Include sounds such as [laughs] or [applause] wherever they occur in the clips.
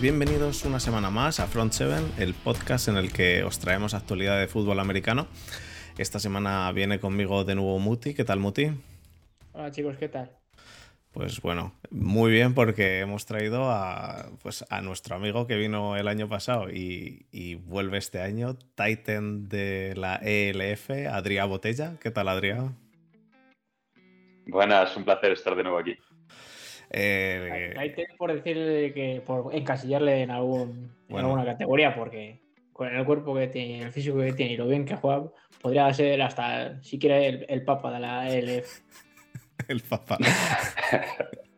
Bienvenidos una semana más a Front 7, el podcast en el que os traemos actualidad de fútbol americano. Esta semana viene conmigo de nuevo Muti. ¿Qué tal, Muti? Hola chicos, ¿qué tal? Pues bueno, muy bien porque hemos traído a, pues, a nuestro amigo que vino el año pasado y, vuelve este año, Titan de la ELF, Adrián Botella. ¿Qué tal, Adrián? Buenas, un placer estar de nuevo aquí. Eh, Titan por decirle que, por encasillarle en, algún, en alguna categoría, porque con el cuerpo que tiene, el físico que tiene y lo bien que juega, podría ser hasta siquiera el, el papa de la ELF. [laughs] el papá. [laughs]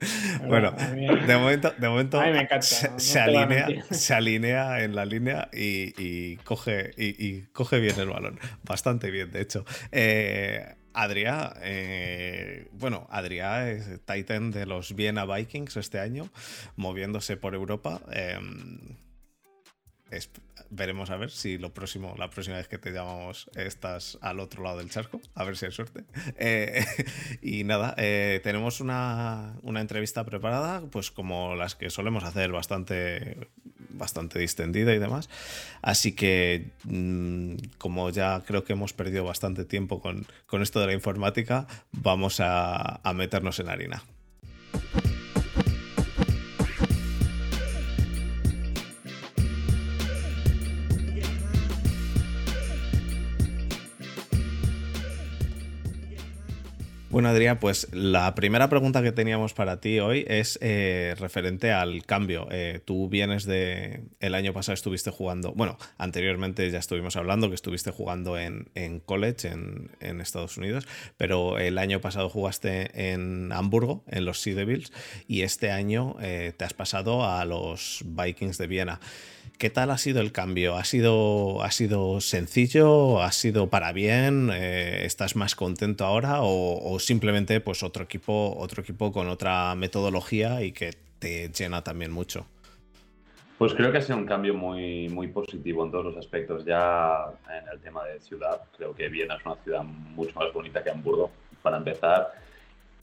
[laughs] bueno, de momento, de momento se, alinea, se, alinea, en la línea y, coge, y, coge bien el balón. Bastante bien, de hecho. Eh, Adrián, eh, bueno, Adrián es Titan de los Viena Vikings este año, moviéndose por Europa. Em, veremos a ver si lo próximo, la próxima vez que te llamamos estás al otro lado del charco, a ver si hay suerte. Eh, [laughs] y nada, eh, tenemos una, entrevista preparada, pues como las que solemos hacer, bastante, bastante distendida y demás. Así que, mm, como ya creo que hemos perdido bastante tiempo con, esto de la informática, vamos a meternos en harina. Bueno, Adrián, pues la primera pregunta que teníamos para ti hoy es eh, referente al cambio. Eh, tú vienes de. El año pasado estuviste jugando. Bueno, anteriormente ya estuvimos hablando que estuviste jugando en, college en, Estados Unidos, pero el año pasado jugaste en Hamburgo, en los Sea Devils, y este año eh, te has pasado a los Vikings de Viena. ¿Qué tal ha sido el cambio? ¿Ha sido, ha sido sencillo? ¿Ha sido para bien? Eh, ¿Estás más contento ahora? ¿O, simplemente pues otro equipo, otro equipo con otra metodología y que te llena también mucho? Pues creo que ha sido un cambio muy, muy positivo en todos los aspectos. Ya en el tema de ciudad, creo que Viena es una ciudad mucho más bonita que Hamburgo, para empezar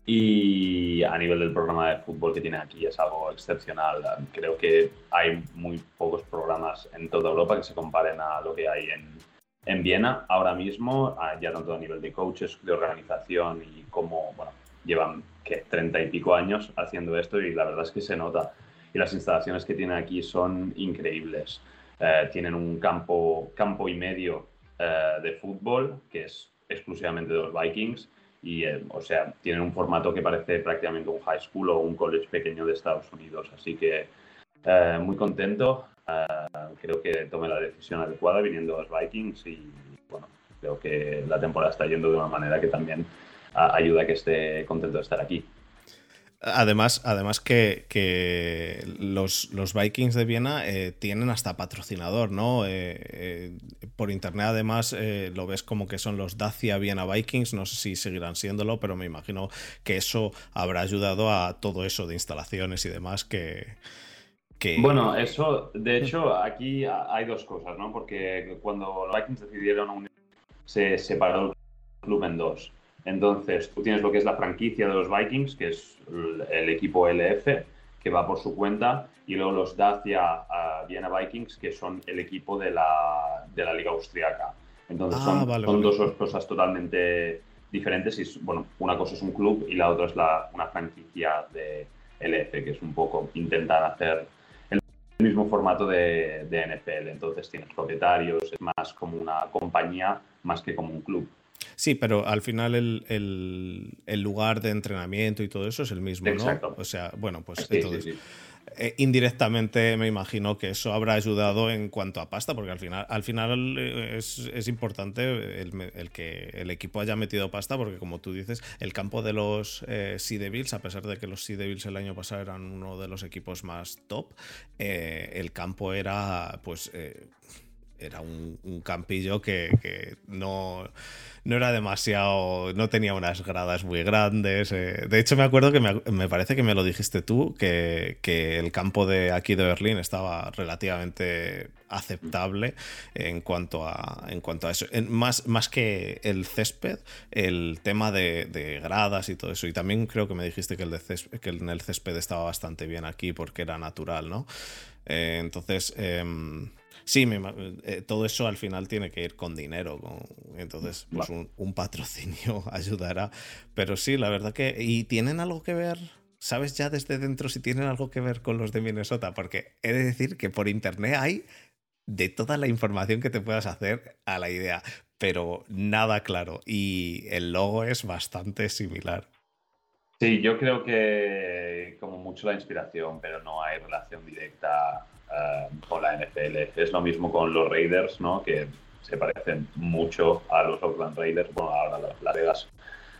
y a nivel del programa de fútbol que tiene aquí es algo excepcional. Creo que hay muy pocos programas en toda Europa que se comparen a lo que hay en, en Viena ahora mismo, ya tanto a nivel de coaches, de organización y como, bueno, llevan que 30 y pico años haciendo esto y la verdad es que se nota. Y las instalaciones que tienen aquí son increíbles. Eh, tienen un campo, campo y medio eh, de fútbol que es exclusivamente de los Vikings y, eh, o sea, tienen un formato que parece prácticamente un high school o un college pequeño de Estados Unidos. Así que eh, muy contento. Eh, creo que tomé la decisión adecuada viniendo a los Vikings y, bueno, creo que la temporada está yendo de una manera que también ayuda a que esté contento de estar aquí. Además, además que, los, Vikings de Viena eh, tienen hasta patrocinador, ¿no? Eh, eh, por internet además lo ves como que son los Dacia Viena Vikings, no sé si seguirán siéndolo, pero me imagino que eso habrá ayudado a todo eso de instalaciones y demás que... Bueno, eso, de hecho, aquí hay dos cosas, ¿no? Porque cuando los Vikings decidieron unir, se separó el club en dos. Entonces, tú tienes lo que es la franquicia de los Vikings, que es el equipo LF, que va por su cuenta, y luego los Dacia uh, Viena Vikings, que son el equipo de la, de la Liga Austriaca. Entonces, ah, son, dos cosas totalmente diferentes. Y, bueno, una cosa es un club y la otra es la, una franquicia de LF, que es un poco intentar hacer el mismo formato de, de NFL. Entonces, tienes propietarios, es más como una compañía más que como un club. Sí, pero al final el, lugar de entrenamiento y todo eso es el mismo, ¿no? O sea, bueno, pues entonces. Eh, indirectamente me imagino que eso habrá ayudado en cuanto a pasta, porque al final, al final eh, es, importante el, que el equipo haya metido pasta, porque como tú dices, el campo de los eh, Sea Devils, a pesar de que los Sea Devils el año pasado eran uno de los equipos más top, el campo era pues era un, campillo que, no, no, era demasiado, no tenía unas gradas muy grandes. Eh. De hecho, me acuerdo que me, parece que me lo dijiste tú, que, el campo de aquí de Berlín estaba relativamente aceptable en cuanto a, en cuanto a eso. más, más que el césped, el tema de, gradas y todo eso. Y también creo que me dijiste que, el de que en el césped estaba bastante bien aquí porque era natural, ¿no? Eh, entonces... Em, Sí, eh, todo eso al final tiene que ir con dinero. entonces, pues un, patrocinio [laughs] ayudará. Pero sí, la verdad que. ¿Y tienen algo que ver? ¿Sabes ya desde dentro si tienen algo que ver con los de Minnesota? Porque he de decir que por internet hay de toda la información que te puedas hacer a la idea, pero nada claro. Y el logo es bastante similar. Sí, yo creo que como mucho la inspiración, pero no hay relación directa eh, con la NFL. Es lo mismo con los Raiders, ¿no? Que se parecen mucho a los Oakland Raiders, bueno, ahora las Las Vegas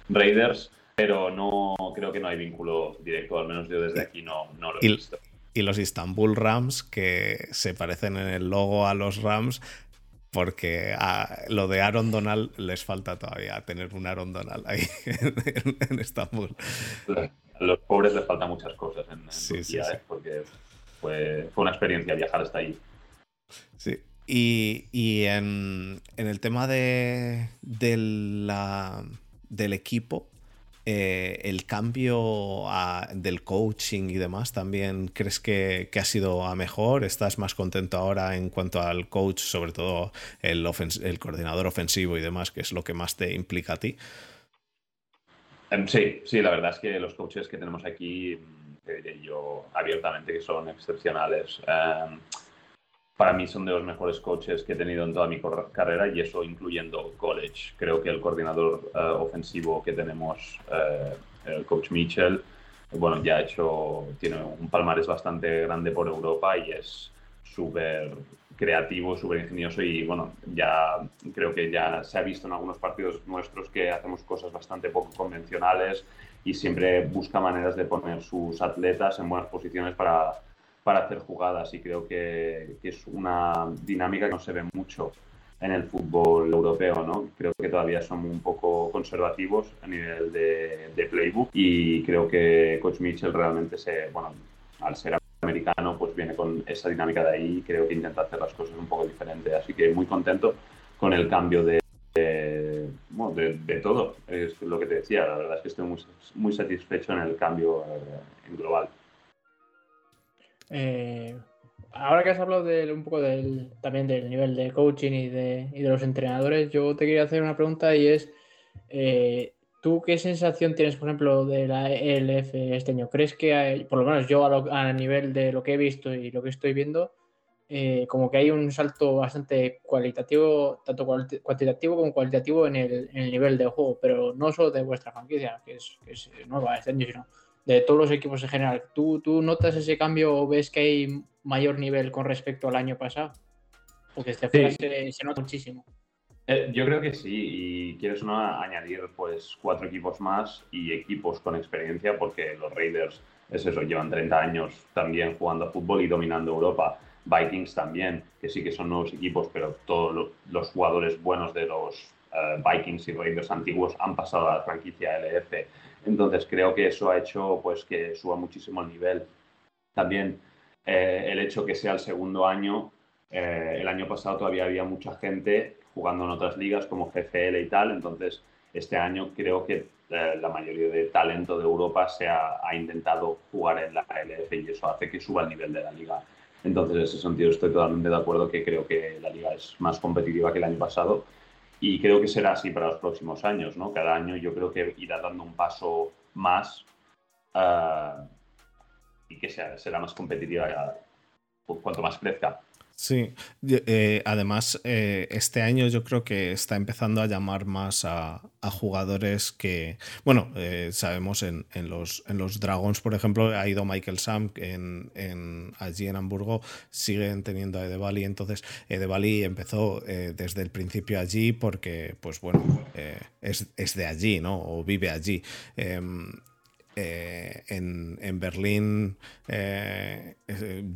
Raiders, pero no creo que no hay vínculo directo, al menos yo desde aquí no, no lo he visto. Y los Istanbul Rams, que se parecen en el logo a los Rams, porque a lo de Aaron Donald les falta todavía tener un Aaron Donald ahí [laughs] en, Estambul. A los pobres les faltan muchas cosas en, Turquía, ¿eh? porque fue, una experiencia viajar hasta ahí. Sí. Y, en, el tema de, la, del equipo, eh, el cambio del coaching y demás, ¿también crees que, ha sido a mejor? ¿Estás más contento ahora en cuanto al coach, sobre todo el, el coordinador ofensivo y demás, que es lo que más te implica a ti? Em, sí, sí, la verdad es que los coaches que tenemos aquí diré yo abiertamente que son excepcionales. Em, para mí son de los mejores coaches que he tenido en toda mi carrera y eso incluyendo college. Creo que el coordinador eh, ofensivo que tenemos, eh, el coach Mitchell, bueno, ya ha hecho, tiene un palmarés bastante grande por Europa y es súper creativo, súper ingenioso y bueno, ya creo que ya se ha visto en algunos partidos nuestros que hacemos cosas bastante poco convencionales y siempre busca maneras de poner sus atletas en buenas posiciones para, para hacer jugadas y creo que, que, es una dinámica que no se ve mucho en el fútbol europeo, ¿no? Creo que todavía son un poco conservativos a nivel de, de playbook y creo que Coach Mitchell realmente se, bueno, al ser americano, pues viene con esa dinámica de ahí y creo que intenta hacer las cosas un poco diferente. Así que muy contento con el cambio de, bueno, de, todo. Es lo que te decía, la verdad es que estoy muy, muy satisfecho en el cambio eh, en global. Eh, ahora que has hablado de, un poco del, también del nivel de coaching y de, y de los entrenadores, yo te quería hacer una pregunta y es, eh, ¿tú qué sensación tienes, por ejemplo, de la ELF este año? ¿Crees que, por lo menos yo a, a nivel de lo que he visto y lo que estoy viendo, eh, como que hay un salto bastante cualitativo, tanto cuantitativo como cualitativo en el, nivel de juego, pero no solo de vuestra franquicia, que es, nueva este año, sino de todos los equipos en general. ¿Tú, ¿Tú notas ese cambio o ves que hay mayor nivel con respecto al año pasado? Porque este se, se, nota muchísimo. Eh, yo creo que sí, y quieres no añadir pues cuatro equipos más y equipos con experiencia, porque los Raiders, es eso, llevan 30 años también jugando a fútbol y dominando Europa. Vikings también, que sí que son nuevos equipos, pero todos los jugadores buenos de los eh, Vikings y Raiders antiguos han pasado a la franquicia LF. Entonces creo que eso ha hecho pues que suba muchísimo el nivel. También eh, el hecho que sea el segundo año, eh, el año pasado todavía había mucha gente jugando en otras ligas como GFL y tal, entonces este año creo que la mayoría de talento de Europa se ha, ha intentado jugar en la LF y eso hace que suba el nivel de la liga. Entonces, en ese sentido, estoy totalmente de acuerdo que creo que la liga es más competitiva que el año pasado y creo que será así para los próximos años. ¿no? Cada año yo creo que irá dando un paso más uh, y que será más competitiva cuanto más crezca. Sí, eh, además eh, este año yo creo que está empezando a llamar más a, jugadores que, bueno, eh, sabemos en, los, en los Dragons, por ejemplo, ha ido Michael Sam en, allí en Hamburgo, siguen teniendo a Edevali, entonces Edevali empezó desde el principio allí porque, pues bueno, es, es, de allí, ¿no? O vive allí. Em, eh, en, Berlín eh,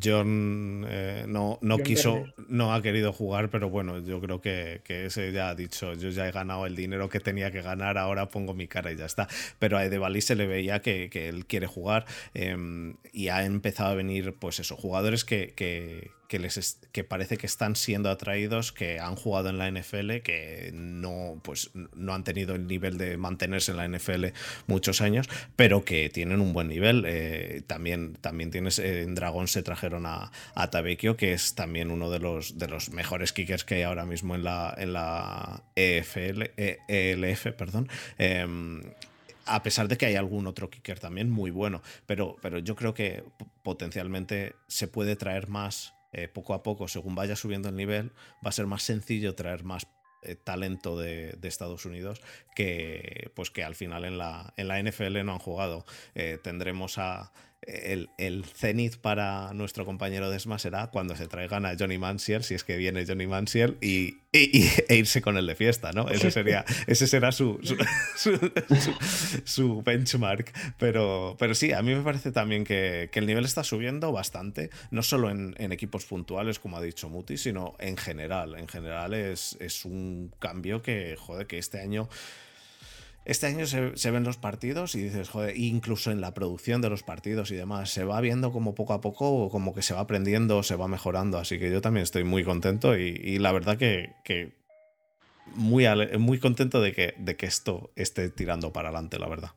John no, no quiso, no ha querido jugar, pero bueno, yo creo que, ese ya ha dicho, yo ya he ganado el dinero que tenía que ganar, ahora pongo mi cara y ya está. Pero a Edebali se le veía que, él quiere jugar em, y ha empezado a venir, pues eso, jugadores que, que que, les que parece que están siendo atraídos, que han jugado en la NFL, que no, pues, no han tenido el nivel de mantenerse en la NFL muchos años, pero que tienen un buen nivel. Eh, también, también tienes en Dragón se trajeron a, a Tabekio, que es también uno de los, de los mejores kickers que hay ahora mismo en la, en la EFL, ELF. Perdón. Em, a pesar de que hay algún otro kicker también muy bueno, pero, pero yo creo que potencialmente se puede traer más eh, poco a poco, según vaya subiendo el nivel, va a ser más sencillo traer más eh, talento de, Estados Unidos que pues que al final en la, en la NFL no han jugado. Eh, tendremos a el, el cenit para nuestro compañero Desma será cuando se traigan a Johnny Manziel, si es que viene Johnny Manziel, y, e irse con él de fiesta, ¿no? Ese, sería, ese será [laughs] su, su, benchmark. Pero, pero sí, a mí me parece también que, el nivel está subiendo bastante, no solo en, equipos puntuales, como ha dicho Muti, sino en general. En general es, es un cambio que, joder, que este año este año se, ven los partidos y dices, joder, incluso en la producción de los partidos y demás, se va viendo como poco a poco, como que se va aprendiendo, se va mejorando. Así que yo también estoy muy contento y, la verdad que, muy, muy contento de que, de que esto esté tirando para adelante, la verdad.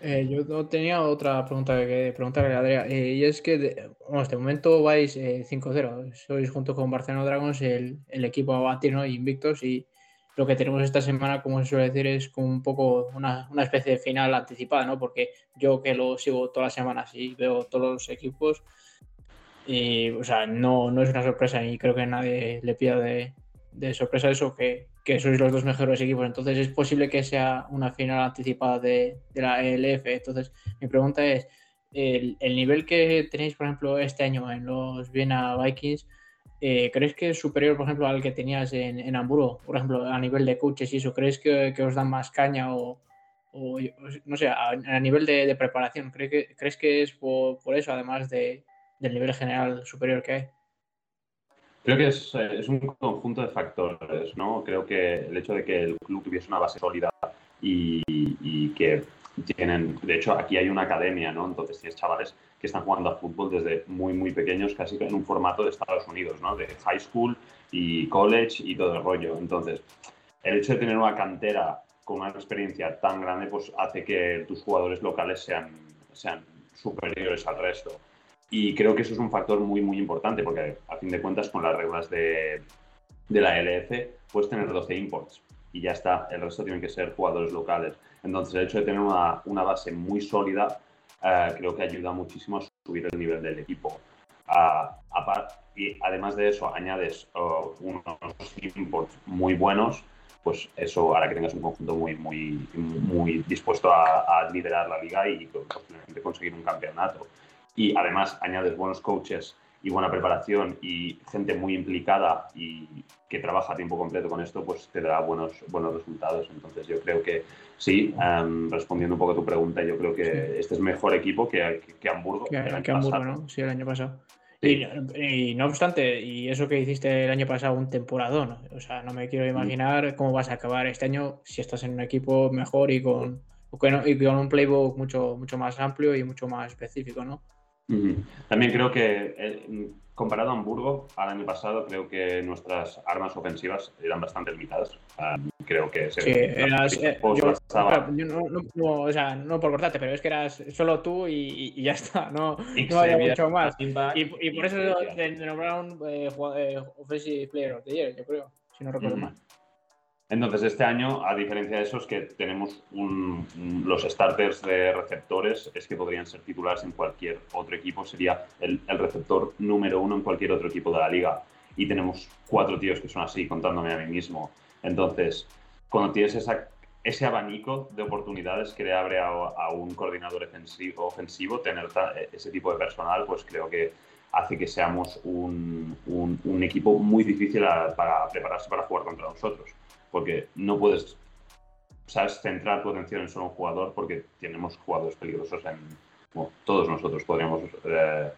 Eh, yo tenía otra pregunta que preguntarle a Adrián, eh, y es que de, bueno, este momento vais 5-0, eh, sois junto con Barcelona Dragons el, el equipo a batir, ¿no? Invictos y lo que tenemos esta semana, como se suele decir, es como un poco una, una, especie de final anticipada, ¿no? Porque yo que lo sigo todas las semanas y veo todos los equipos, y, o sea, no, no es una sorpresa y creo que nadie le pida de, de sorpresa eso, que, que, sois los dos mejores equipos. Entonces es posible que sea una final anticipada de, de la ELF. Entonces mi pregunta es, el, el, nivel que tenéis, por ejemplo, este año en los Viena Vikings, eh, ¿crees que es superior, por ejemplo, al que tenías en, Hamburgo? Por ejemplo, a nivel de coaches y eso, ¿crees que, os dan más caña o, no sé, a, nivel de, preparación? ¿crees que, ¿Crees que es por, eso, además de, del nivel general superior que hay? Creo que es, eh, es, un conjunto de factores, ¿no? Creo que el hecho de que el club tuviese una base sólida y, y que tienen, de hecho, aquí hay una academia, ¿no? Entonces tienes chavales que están jugando a fútbol desde muy, muy pequeños, casi en un formato de Estados Unidos, ¿no? De high school y college y todo el rollo. Entonces, el hecho de tener una cantera con una experiencia tan grande, pues hace que tus jugadores locales sean, sean superiores al resto. Y creo que eso es un factor muy, muy importante, porque a fin de cuentas, con las reglas de, de la LF, puedes tener 12 imports y ya está. El resto tienen que ser jugadores locales. Entonces, el hecho de tener una, una base muy sólida eh, creo que ayuda muchísimo a subir el nivel del equipo. y además de eso, añades uh, unos imports muy buenos, pues eso hará que tengas un conjunto muy, muy, muy dispuesto a, liderar la liga y posiblemente conseguir un campeonato. Y además añades buenos coaches y buena preparación y gente muy implicada y que trabaja a tiempo completo con esto, pues te dará buenos, buenos resultados. Entonces yo creo que sí, em, respondiendo un poco a tu pregunta, yo creo que este es mejor equipo que, que, Hamburgo. Que, Hamburgo, ¿no? Sí, el año pasado. Y, no obstante, y eso que hiciste el año pasado, un temporadón, o sea, no me quiero mm. imaginar cómo vas a acabar este año si estás en un equipo mejor y con, y con un playbook mucho, mucho más amplio y mucho más específico, ¿no? También creo que, eh, comparado a Hamburgo, al año pasado, creo que nuestras armas ofensivas eran bastante limitadas. creo que sí, eras, eh, no, o sea, no por cortarte, pero es que eras solo tú y, ya está, no, no había mucho más. Y, por eso te nombraron eh, Offensive Player of the Year, yo creo, si no recuerdo mal. Entonces, este año, a diferencia de eso, es que tenemos los starters de receptores, es que podrían ser titulares en cualquier otro equipo, sería el, receptor número uno en cualquier otro equipo de la liga. Y tenemos cuatro tíos que son así, contándome a mí mismo. Entonces, cuando tienes ese abanico de oportunidades que le abre a, un coordinador ofensivo, tener ese tipo de personal, pues creo que hace que seamos un, un equipo muy difícil para prepararse para jugar contra nosotros porque no puedes sabes centrar tu atención en solo un jugador porque tenemos jugadores peligrosos en, todos nosotros podríamos eh,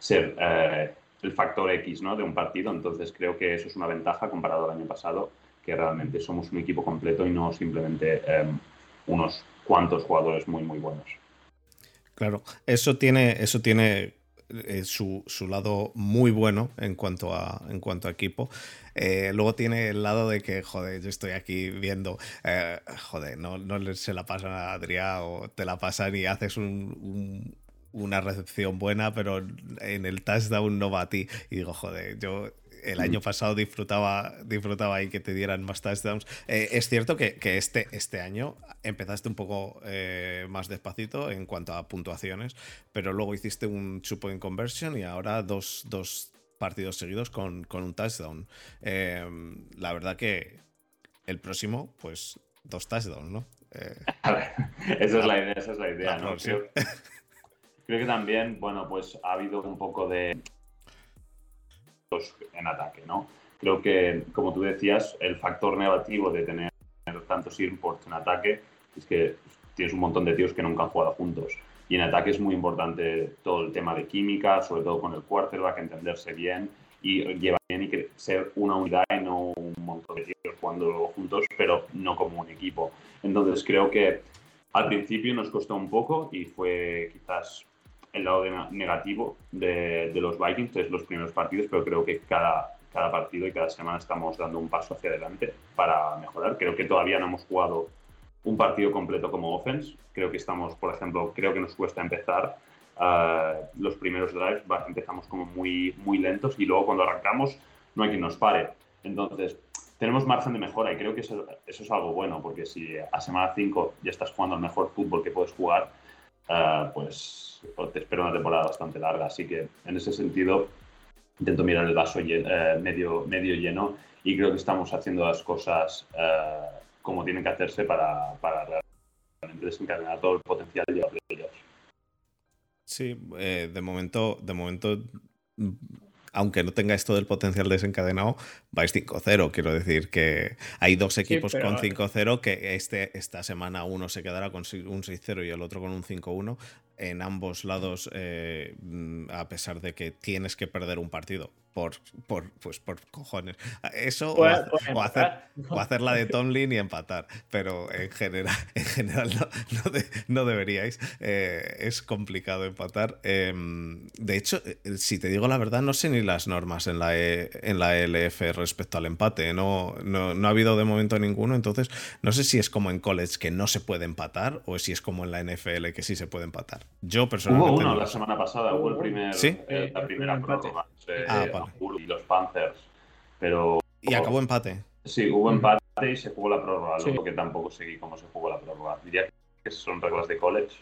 ser eh, el factor X ¿no? de un partido, entonces creo que eso es una ventaja comparado al año pasado, que realmente somos un equipo completo y no simplemente em, unos cuantos jugadores muy, muy buenos. Claro, eso tiene, eso tiene eh, su, lado muy bueno en cuanto a, en cuanto a equipo. Eh, luego tiene el lado de que, joder, yo estoy aquí viendo, eh, joder, no, no se la pasan a Adrián o te la pasan y haces una recepción buena, pero en el touchdown no va a ti. Y digo, joder, yo el año pasado disfrutaba, disfrutaba ahí que te dieran más touchdowns. Eh, es cierto que, este, este año empezaste un poco eh, más despacito en cuanto a puntuaciones, pero luego hiciste un two point conversion y ahora dos, partidos seguidos con, un touchdown. Eh, la verdad que el próximo, pues dos touchdowns, ¿no? [laughs] esa es la idea, esa es la idea, ¿no? creo que también, bueno, pues ha habido un poco de en ataque, ¿no? Creo que, como tú decías, el factor negativo de tener tantos imports en ataque es que tienes un montón de tíos que nunca han jugado juntos. Y en ataque es muy importante todo el tema de química, sobre todo con el quarterback, entenderse bien y llevar bien y ser una unidad y no un montón de tíos jugando juntos, pero no como un equipo. Entonces creo que al principio nos costó un poco y fue quizás el lado negativo de, los Vikings, es los primeros partidos, pero creo que cada, cada partido y cada semana estamos dando un paso hacia adelante para mejorar. Creo que todavía no hemos jugado un partido completo como offense. Creo que estamos, por ejemplo, creo que nos cuesta empezar. Ah, los primeros drives empezamos como muy, muy lentos y luego cuando arrancamos no hay quien nos pare. Entonces, tenemos margen de mejora y creo que eso, eso es algo bueno, porque si a semana 5 ya estás jugando el mejor fútbol que puedes jugar, Ah, pues te espero una temporada bastante larga. Así que en ese sentido intento mirar el vaso eh, medio, medio lleno y creo que estamos haciendo las cosas eh, como tienen que hacerse para, realmente desencadenar todo el potencial de ellos. Sí, eh, de momento, de momento aunque no tengáis todo el potencial desencadenado, vais 5-0. Quiero decir que hay dos equipos con 5-0 que este, esta semana uno se quedará con un 6-0 y el otro con un 5-1. En ambos lados, eh, a pesar de que tienes que perder un partido por, por, pues por cojones. Eso o, hacer, o, hacer, la de Tomlin y empatar. Pero en general, [laughs] en general no, no, deberíais. Eh, es complicado empatar. Em, de hecho, eh, si te digo la verdad, no sé ni las normas en la, e, en la ELF respecto al empate. No, no, ha habido de momento ninguno. Entonces, no sé si es como en college que no se puede empatar o si es como en la NFL que sí se puede empatar. Yo personalmente. Hubo uno la semana pasada, hubo el primer, eh, la primera prórroga. Ah, y los Panthers. Pero. Y acabó empate. Sí, hubo empate y se jugó la prórroga, lo que tampoco seguí cómo se jugó la prórroga. Diría que son reglas de college.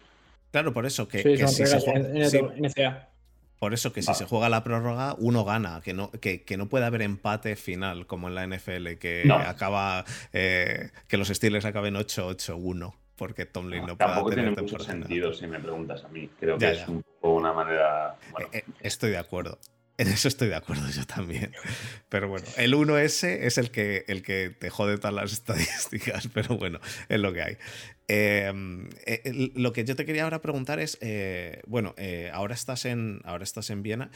Claro, por eso que, si se juega, Por eso que si se juega la prórroga, uno gana, que no, que, no puede haber empate final como en la NFL, que acaba que los Steelers acaben 8-8-1 porque Tomlin no, no Tampoco tiene mucho sentido si me preguntas a mí. Creo que es un poco una manera. Eh, eh, estoy de acuerdo. En eso estoy de acuerdo yo también. Pero bueno, el 1S es el que, el que te jode todas las [laughs] estadísticas, pero bueno, es lo que hay. Em, eh, lo que yo te quería ahora preguntar es, eh, bueno, ahora, estás en, ahora estás en Viena.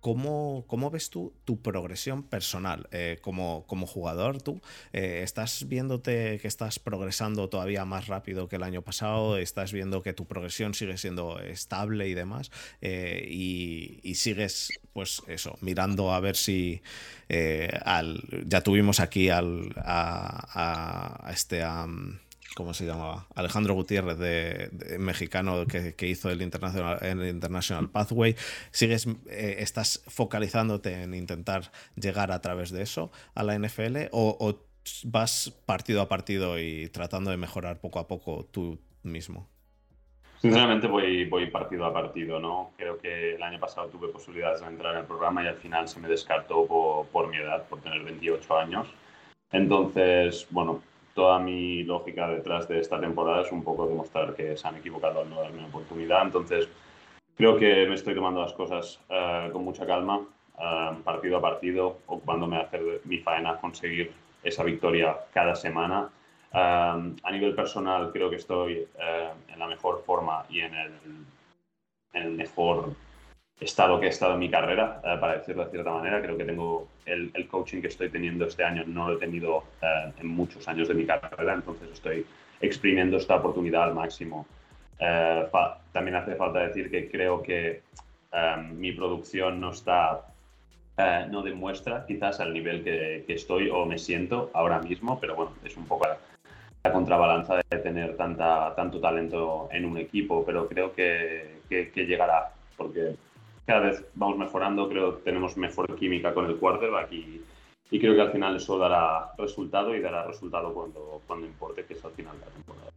¿Cómo, ¿Cómo, ves tú tu progresión personal eh, como, como, jugador? ¿Tú eh, estás viéndote que estás progresando todavía más rápido que el año pasado? ¿Estás viendo que tu progresión sigue siendo estable y demás? Eh, y, sigues, pues eso, mirando a ver si al, ya tuvimos aquí al, a, a este... ¿cómo se llamaba? Alejandro Gutiérrez, mexicano que, hizo el International, el International Pathway. ¿Sigues, eh, estás focalizándote en intentar llegar a través de eso a la NFL o, vas partido a partido y tratando de mejorar poco a poco tú mismo? Sinceramente voy, voy partido a partido, ¿no? Creo que el año pasado tuve posibilidades de entrar en el programa y al final se me descartó por mi edad, por tener 28 años. Entonces, bueno, toda mi lógica detrás de esta temporada es un poco demostrar que se han equivocado al no darme una oportunidad. Entonces, creo que me estoy tomando las cosas eh, con mucha calma, eh, partido a partido, ocupándome a hacer mi faena, conseguir esa victoria cada semana. a nivel personal creo que estoy eh, en la mejor forma y en el, en el, mejor estado que he estado en mi carrera, eh, para decirlo de cierta manera. Creo que tengo el, el, coaching que estoy teniendo este año, no lo he tenido eh, en muchos años de mi carrera, entonces estoy exprimiendo esta oportunidad al máximo. también hace falta decir que creo que mi producción no está no demuestra quizás al nivel que, que, estoy o me siento ahora mismo, pero bueno, es un poco la contrabalanza de tener tanta, tanto talento en un equipo, pero creo que, que, llegará, porque cada vez vamos mejorando, creo que tenemos mejor química con el quarterback y, y creo que al final eso dará resultado y dará resultado cuando, cuando importe, que es al final de la temporada.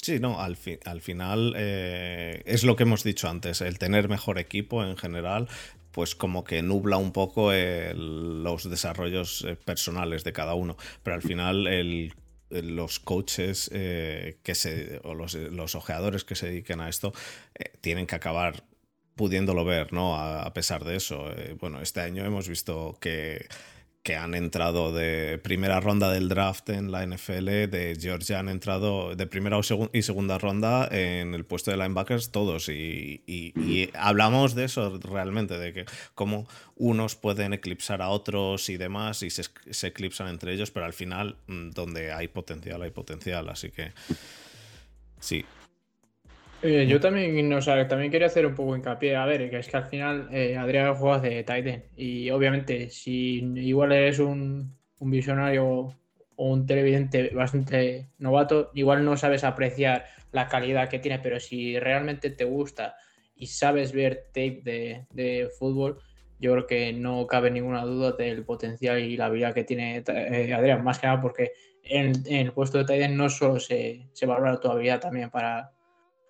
Sí, no, al, al final eh, es lo que hemos dicho antes, el tener mejor equipo en general, pues como que nubla un poco los desarrollos eh, personales de cada uno, pero al final el los coaches eh, que se, o los, los, ojeadores que se dediquen a esto tienen que acabar pudiéndolo ver, ¿no? A, pesar de eso. Eh, bueno, este año hemos visto que que han entrado de primera ronda del draft en la NFL, de Georgia han entrado de primera y segunda ronda en el puesto de linebackers todos. Y, hablamos de eso realmente, de que cómo unos pueden eclipsar a otros y demás, y se, se eclipsan entre ellos, pero al final, mm, donde hay potencial, hay potencial. Así que sí, eh, yo también, no, también quería hacer un poco hincapié, a ver, que es que al final eh, Adrián juega de Titan y obviamente si igual eres un, visionario o un televidente bastante novato, igual no sabes apreciar la calidad que tiene, pero si realmente te gusta y sabes ver tape de, fútbol, yo creo que no cabe ninguna duda del potencial y la habilidad que tiene eh, Adrián, más que nada porque en, el puesto de Titan no solo se, se valora tu habilidad también para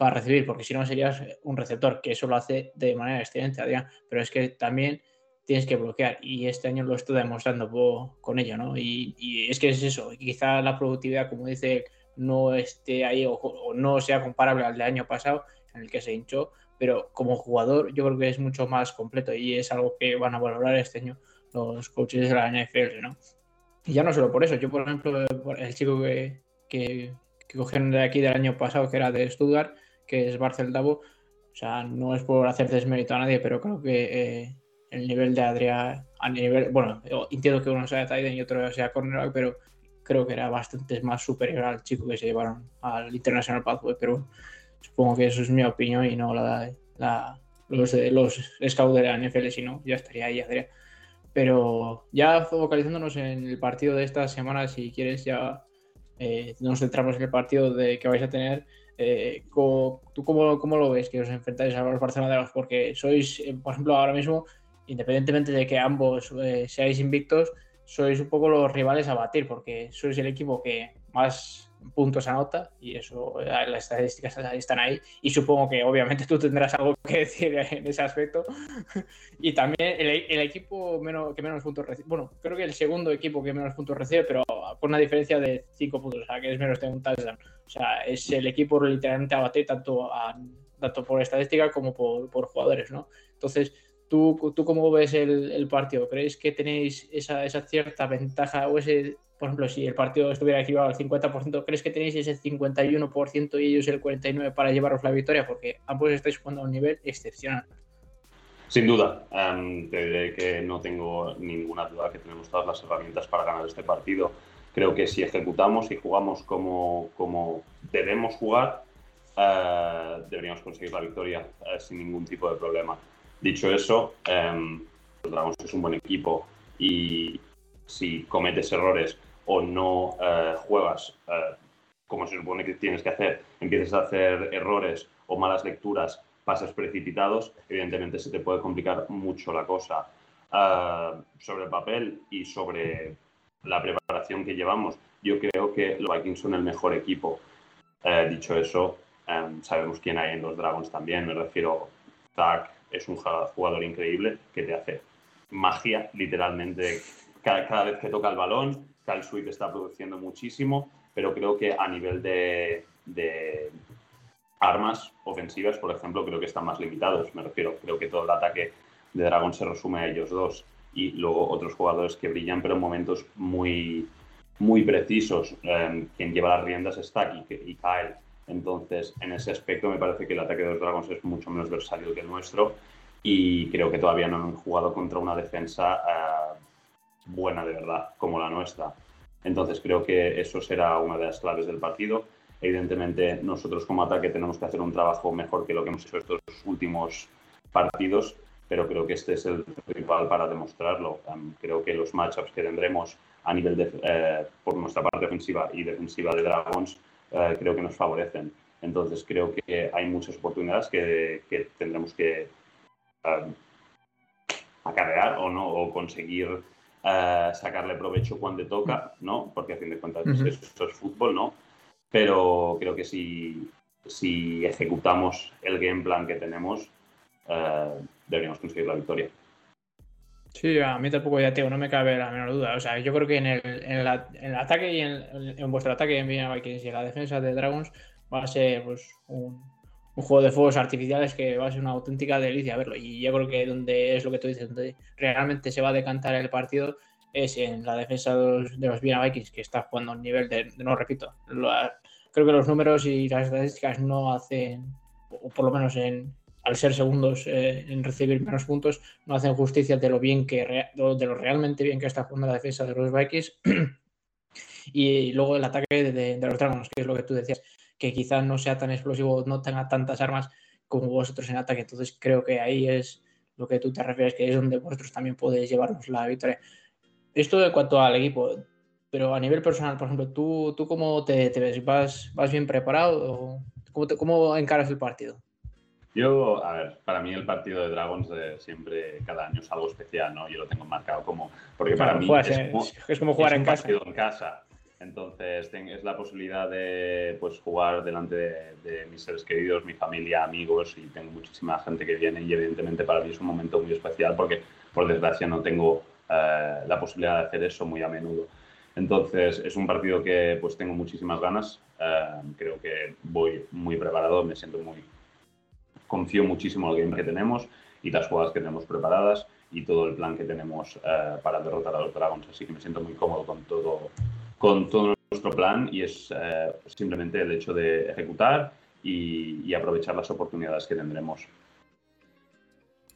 para recibir, porque si no serías un receptor, que eso lo hace de manera excelente, Adrián, pero es que también tienes que bloquear y este año lo estoy demostrando con ello, ¿no? Y, es que es eso, quizá la productividad, como dice, no esté ahí o, no sea comparable al del año pasado, en el que se hinchó, pero como jugador yo creo que es mucho más completo y es algo que van a valorar este año los coaches de la NFL, ¿no? Y ya no solo por eso, yo por ejemplo, el chico que, que, que cogieron de aquí del año pasado, que era de Stuttgart, que es Barcel Davo. O sea, no es por hacer desmérito a nadie, pero creo que eh, el nivel de Adrián, a nivel, bueno, entiendo que uno sea Tiden y otro sea cornerback, pero creo que era bastante más superior al chico que se llevaron al International Pathway, pero supongo que eso es mi opinión y no la, la los, los scouts de la NFL, si no, ya estaría ahí Adrián. Pero ya focalizándonos en el partido de esta semana, si quieres, ya eh, nos centramos en el partido de que vais a tener eh, ¿Tú cómo, cómo, lo ves que os enfrentáis a los Barcelonados? Porque sois, eh, por ejemplo, ahora mismo, independientemente de que ambos eh, seáis invictos, sois un poco los rivales a batir, porque sois el equipo que más puntos anota y eso, las estadísticas están ahí y supongo que obviamente tú tendrás algo que [laughs] decir en ese aspecto [laughs] y también el, equipo menos, que menos puntos recibe, bueno, creo que el segundo equipo que menos puntos recibe, pero con una diferencia de 5 puntos, o sea, que es menos de un touchdown. O sea, es el equipo literalmente a batir tanto, tanto por estadística como por, por jugadores, ¿no? Entonces, ¿tú, tú cómo ves el, el partido? ¿Creéis que tenéis esa, esa cierta ventaja o ese por ejemplo, si el partido estuviera equilibrado al 50%, ¿crees que tenéis ese 51% y ellos el 49% para llevaros la victoria? Porque ambos estáis jugando a un nivel excepcional. Sin duda, em, te diré que no tengo ninguna duda que tenemos todas las herramientas para ganar este partido. Creo que si ejecutamos y jugamos como, como debemos jugar, eh, deberíamos conseguir la victoria eh, sin ningún tipo de problema. Dicho eso, eh, Dragons es un buen equipo y si cometes errores o no eh, juegas eh, como se supone que tienes que hacer, empiezas a hacer errores o malas lecturas, pases precipitados, evidentemente se te puede complicar mucho la cosa. Eh, sobre el papel y sobre la preparación que llevamos, yo creo que los Vikings son el mejor equipo. dicho eso, sabemos quién hay en los Dragons también, me refiero, Zach es un jugador increíble que te hace magia, literalmente, cada, vez que toca el balón, Cal Sweet está produciendo muchísimo, pero creo que a nivel de, armas ofensivas, por ejemplo, creo que están más limitados. Me refiero, creo que todo el ataque de Dragon se resume a ellos dos y luego otros jugadores que brillan, pero en momentos muy, muy precisos. Em, quien lleva las riendas está aquí y Kyle. Entonces, en ese aspecto me parece que el ataque de los Dragons es mucho menos versátil que el nuestro y creo que todavía no han jugado contra una defensa eh, buena de verdad, como la nuestra. Entonces, creo que eso será una de las claves del partido. Evidentemente, nosotros como ataque tenemos que hacer un trabajo mejor que lo que hemos hecho estos últimos partidos, pero creo que este es el principal para demostrarlo. creo que los matchups que tendremos a nivel de, eh, por nuestra parte ofensiva y defensiva de Dragons eh, creo que nos favorecen. Entonces creo que hay muchas oportunidades que, tendremos que acarrear o no o conseguir sacarle provecho cuando toca, ¿no? Porque a fin de cuentas eso es fútbol, ¿no? Pero creo que si, si ejecutamos el game plan que tenemos, deberíamos conseguir la victoria. Sí, a mí tampoco ya, tío, no me cabe la menor duda. O sea, yo creo que en el, en el, ataque y en, vuestro ataque en Vikings y la defensa de Dragons va a ser pues, un, juego de fuegos artificiales que va a ser una auténtica delicia verlo. Y yo creo que donde es lo que tú dices, donde realmente se va a decantar el partido es en la defensa de los, de Vikings, que está jugando a un nivel de, no repito, creo que los números y las estadísticas no hacen, o por lo menos en, al ser segundos eh, en recibir menos puntos, no hacen justicia de lo bien que de lo realmente bien que está jugando la defensa de los Vikings. [clears throat] y luego el ataque de, los Dragons, que es lo que tú decías, que quizás no sea tan explosivo, no tenga tantas armas como vosotros en ataque. Entonces creo que ahí es lo que tú te refieres, que es donde vosotros también podéis llevarnos la victoria. Esto en cuanto al equipo, pero a nivel personal, por ejemplo, ¿tú, tú cómo te, ves? ¿Vas, ¿Vas bien preparado? ¿Cómo, cómo encaras el partido? Yo, a ver, para mí el partido de Dragons siempre, cada año es algo especial, ¿no? Yo lo tengo marcado como. Porque para mí es, como, jugar en casa. en casa. Entonces, es la posibilidad de pues, jugar delante de, mis seres queridos, mi familia, amigos, y tengo muchísima gente que viene. Y evidentemente para mí es un momento muy especial porque, por desgracia, no tengo eh, la posibilidad de hacer eso muy a menudo. Entonces, es un partido que pues tengo muchísimas ganas. Eh, creo que voy muy preparado, me siento muy confío muchísimo en el game que tenemos y las jugadas que tenemos preparadas y todo el plan que tenemos eh, para derrotar a los Dragons. Así que me siento muy cómodo con todo, con todo nuestro plan y es eh, simplemente el hecho de ejecutar y, aprovechar las oportunidades que tendremos.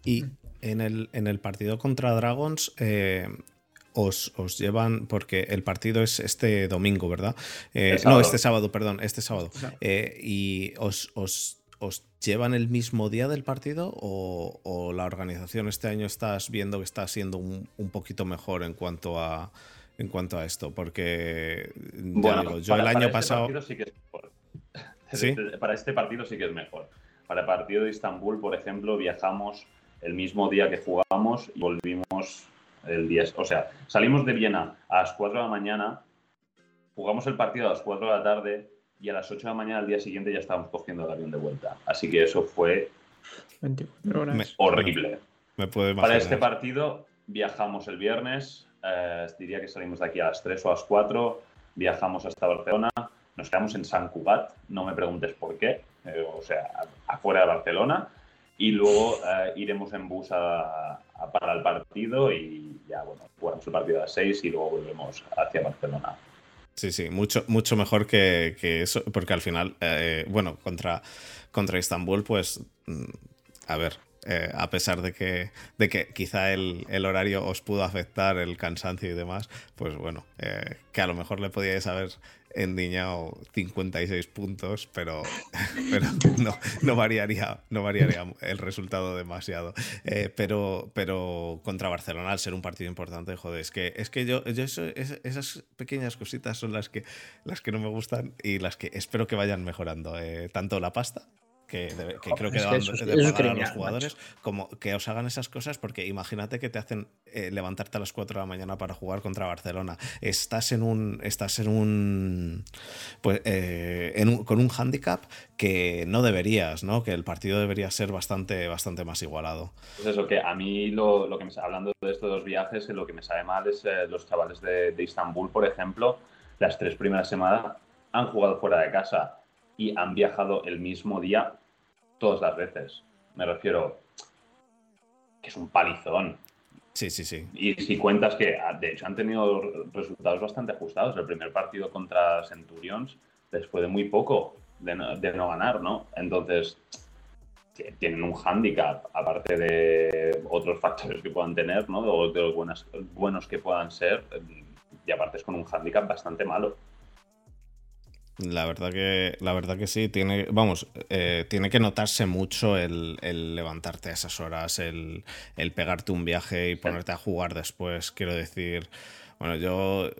Y en el, en el partido contra Dragons, eh, os, os, llevan, porque el partido es este domingo, ¿verdad? no, este sábado, perdón, este sábado. y os, os ¿Os llevan el mismo día del partido o, la organización este año estás viendo que está siendo un, poquito mejor en cuanto a en cuanto a esto? Porque bueno, yo el año este pasado. Sí que es mejor. [laughs] Para este partido sí que es mejor. Para el partido de Estambul, por ejemplo, viajamos el mismo día que jugamos y volvimos el día. O sea, salimos de Viena a las 4 de la mañana, jugamos el partido a las 4 de la tarde y a las 8 de la mañana al día siguiente ya estábamos cogiendo el avión de vuelta. Así que eso fue horrible. Me puede Para este partido viajamos el viernes, eh, diría que salimos de aquí a las 3 o a las 4, viajamos hasta Barcelona, nos quedamos en San Cugat, no me preguntes por qué, eh, o sea, afuera de Barcelona, y luego eh, iremos en bus a, para el partido y ya, bueno, jugamos el partido a las 6 y luego volvemos hacia Barcelona. Sí, sí, mucho, mucho mejor que, eso, porque al final, bueno, contra, contra Istambul, pues, mm, a ver, eh, a pesar de que, de que quizá el, horario os pudo afectar, el cansancio y demás, pues bueno, eh, que a lo mejor le podíais haber endiñado 56 puntos, pero, [laughs] pero no, no, variaría, no variaría el resultado demasiado. Eh, pero, pero contra Barcelona, al ser un partido importante, joder, es que, es que yo, yo esas pequeñas cositas son las que, las que no me gustan y las que espero que vayan mejorando. Tanto la pasta que, creo que deben de pagar a los jugadores, como que os hagan esas cosas, porque imagínate que te hacen eh, levantarte a las 4 de la mañana para jugar contra Barcelona. Estás en un. Estás en un. Pues eh, con un handicap que no deberías, ¿no? Que el partido debería ser bastante, bastante más igualado. Pues eso, que a mí lo, lo que me hablando de estos dos viajes, lo que me sabe mal es eh, los chavales de, de Istambul, por ejemplo, las tres primeras semanas han jugado fuera de casa y han viajado el mismo día todas las veces. Me refiero que es un palizón. Sí, sí, sí. Y si cuentas que, ah, de hecho, han tenido resultados bastante ajustados. El primer partido contra Centurions, después de muy poco de no, de no ganar, ¿no? Entonces, tienen un hándicap, aparte de otros factores que puedan tener, ¿no? O de los buenos, buenos que puedan ser, y aparte es con un hándicap bastante malo. La verdad que, la verdad que sí, tiene, vamos, eh, tiene que notarse mucho el, levantarte a esas horas, el, el, pegarte un viaje y ponerte a jugar después. Quiero decir, bueno, yo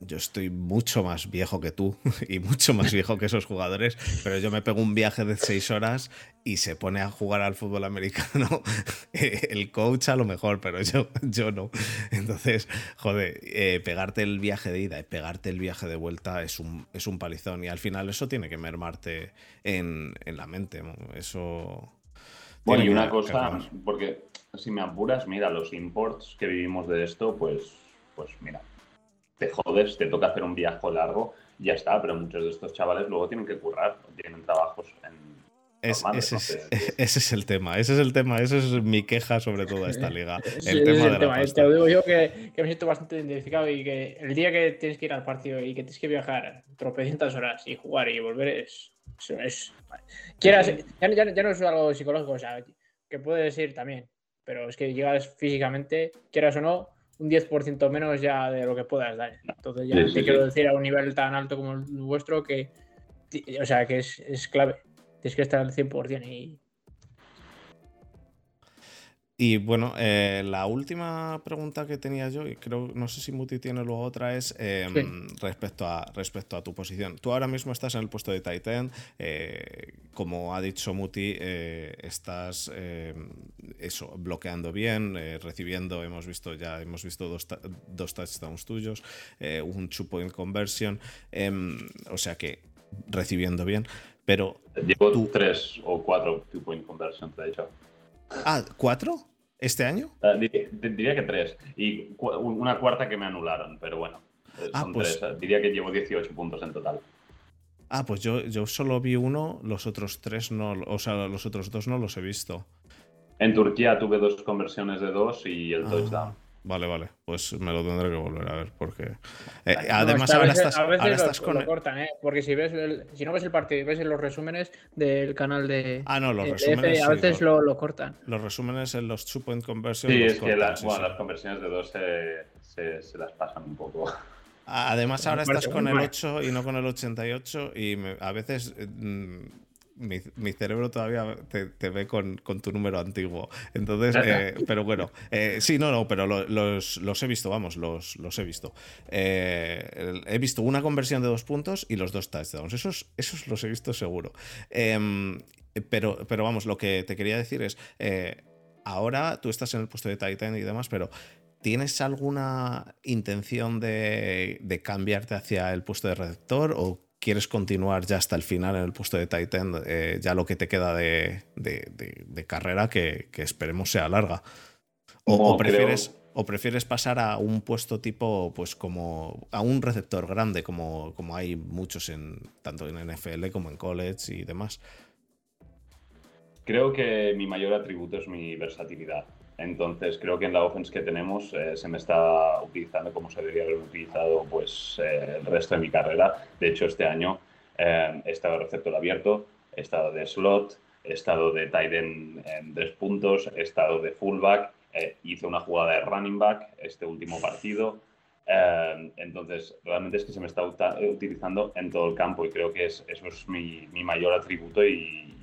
yo estoy mucho más viejo que tú [laughs] y mucho más viejo que esos jugadores, pero yo me pego un viaje de seis horas y se pone a jugar al fútbol americano [laughs] el coach a lo mejor, pero yo, yo no. Entonces, joder, eh, pegarte el viaje de ida y pegarte el viaje de vuelta es un, es un palizón y al final eso tiene que mermarte en, la mente. Eso... Bueno, y una cosa, porque si me apuras, mira, los imports que vivimos de esto, pues, pues mira, te jodes, te toca hacer un viaje largo, ya está, pero muchos de estos chavales luego tienen que currar, tienen trabajos en... [laughs] ese, es, el tema, ese es el tema, esa es mi queja sobre toda esta liga. el tema de la Te lo digo yo que, me siento bastante identificado y que el día que tienes que ir al partido y que tienes que viajar tropecientas horas y jugar y volver es... es Quieras, ya, ya, no es algo psicológico, o sea, que puedes ir también, pero es que llegas físicamente, quieras o no, un 10% menos ya de lo que puedas dar. Entonces ya te quiero decir a un nivel tan alto como el vuestro que, o sea, que es, es clave. Tienes que estar al 100% y, y bueno, eh, la última pregunta que tenía yo, y creo, no sé si Muti tiene luego otra, es em, respecto, a, respecto a tu posición. Tú ahora mismo estás en el puesto de Titan, eh, como ha dicho Muti, eh, estás eso, bloqueando bien, recibiendo, hemos visto ya, hemos visto dos, dos touchdowns tuyos, un two point conversion, em, o sea que recibiendo bien, pero... Llevo tú... tres o cuatro two point conversions, te he dicho. Ah, ¿cuatro? ¿Este año? Uh, diría, que tres. Y una cuarta que me anularon, pero bueno. Eh, ah, son pues... tres. Diría que llevo 18 puntos en total. Ah, pues yo, yo solo vi uno, los otros tres no, o sea, los otros dos no los he visto. En Turquía tuve dos conversiones de dos y el ah. touchdown. Vale, vale. Pues me lo tendré que volver a ver porque. Eh, además, ahora, estás, a veces lo, cortan, ¿eh? Porque si ves si no ves el partido y ves los resúmenes del canal de. Ah, no, los resúmenes. a veces lo, lo, cortan. Los resúmenes en los two point conversions. Sí, es que las conversiones de dos se, se, las pasan un poco. Además, ahora estás con el 8 y no con el 88 y a veces mm, mi, cerebro todavía te, ve con, tu número antiguo. Entonces, eh, pero bueno, eh, sí, no, no, pero los, he visto, vamos, los, los he visto. Eh, he visto una conversión de dos puntos y los dos touchdowns. Esos, esos los he visto seguro. Em, pero, pero vamos, lo que te quería decir es, ahora tú estás en el puesto de Titan y demás, pero ¿Tienes alguna intención de, de, cambiarte hacia el puesto de receptor o quieres continuar ya hasta el final en el puesto de Titan, eh, ya lo que te queda de, carrera, que, esperemos sea larga. O, prefieres, o prefieres pasar a un puesto tipo, pues como a un receptor grande, como, como hay muchos en tanto en NFL como en college y demás. Creo que mi mayor atributo es mi versatilidad. Entonces creo que en la offense que tenemos eh, se me está utilizando como se debería haber utilizado pues, eh, el resto de mi carrera. De hecho, este año eh, he estado receptor abierto, he estado de slot, he estado de tight end en tres puntos, he estado de fullback, hice una jugada de running back este último partido. entonces, realmente es que se me está utilizando en todo el campo y creo que es, eso es mi, mi mayor atributo y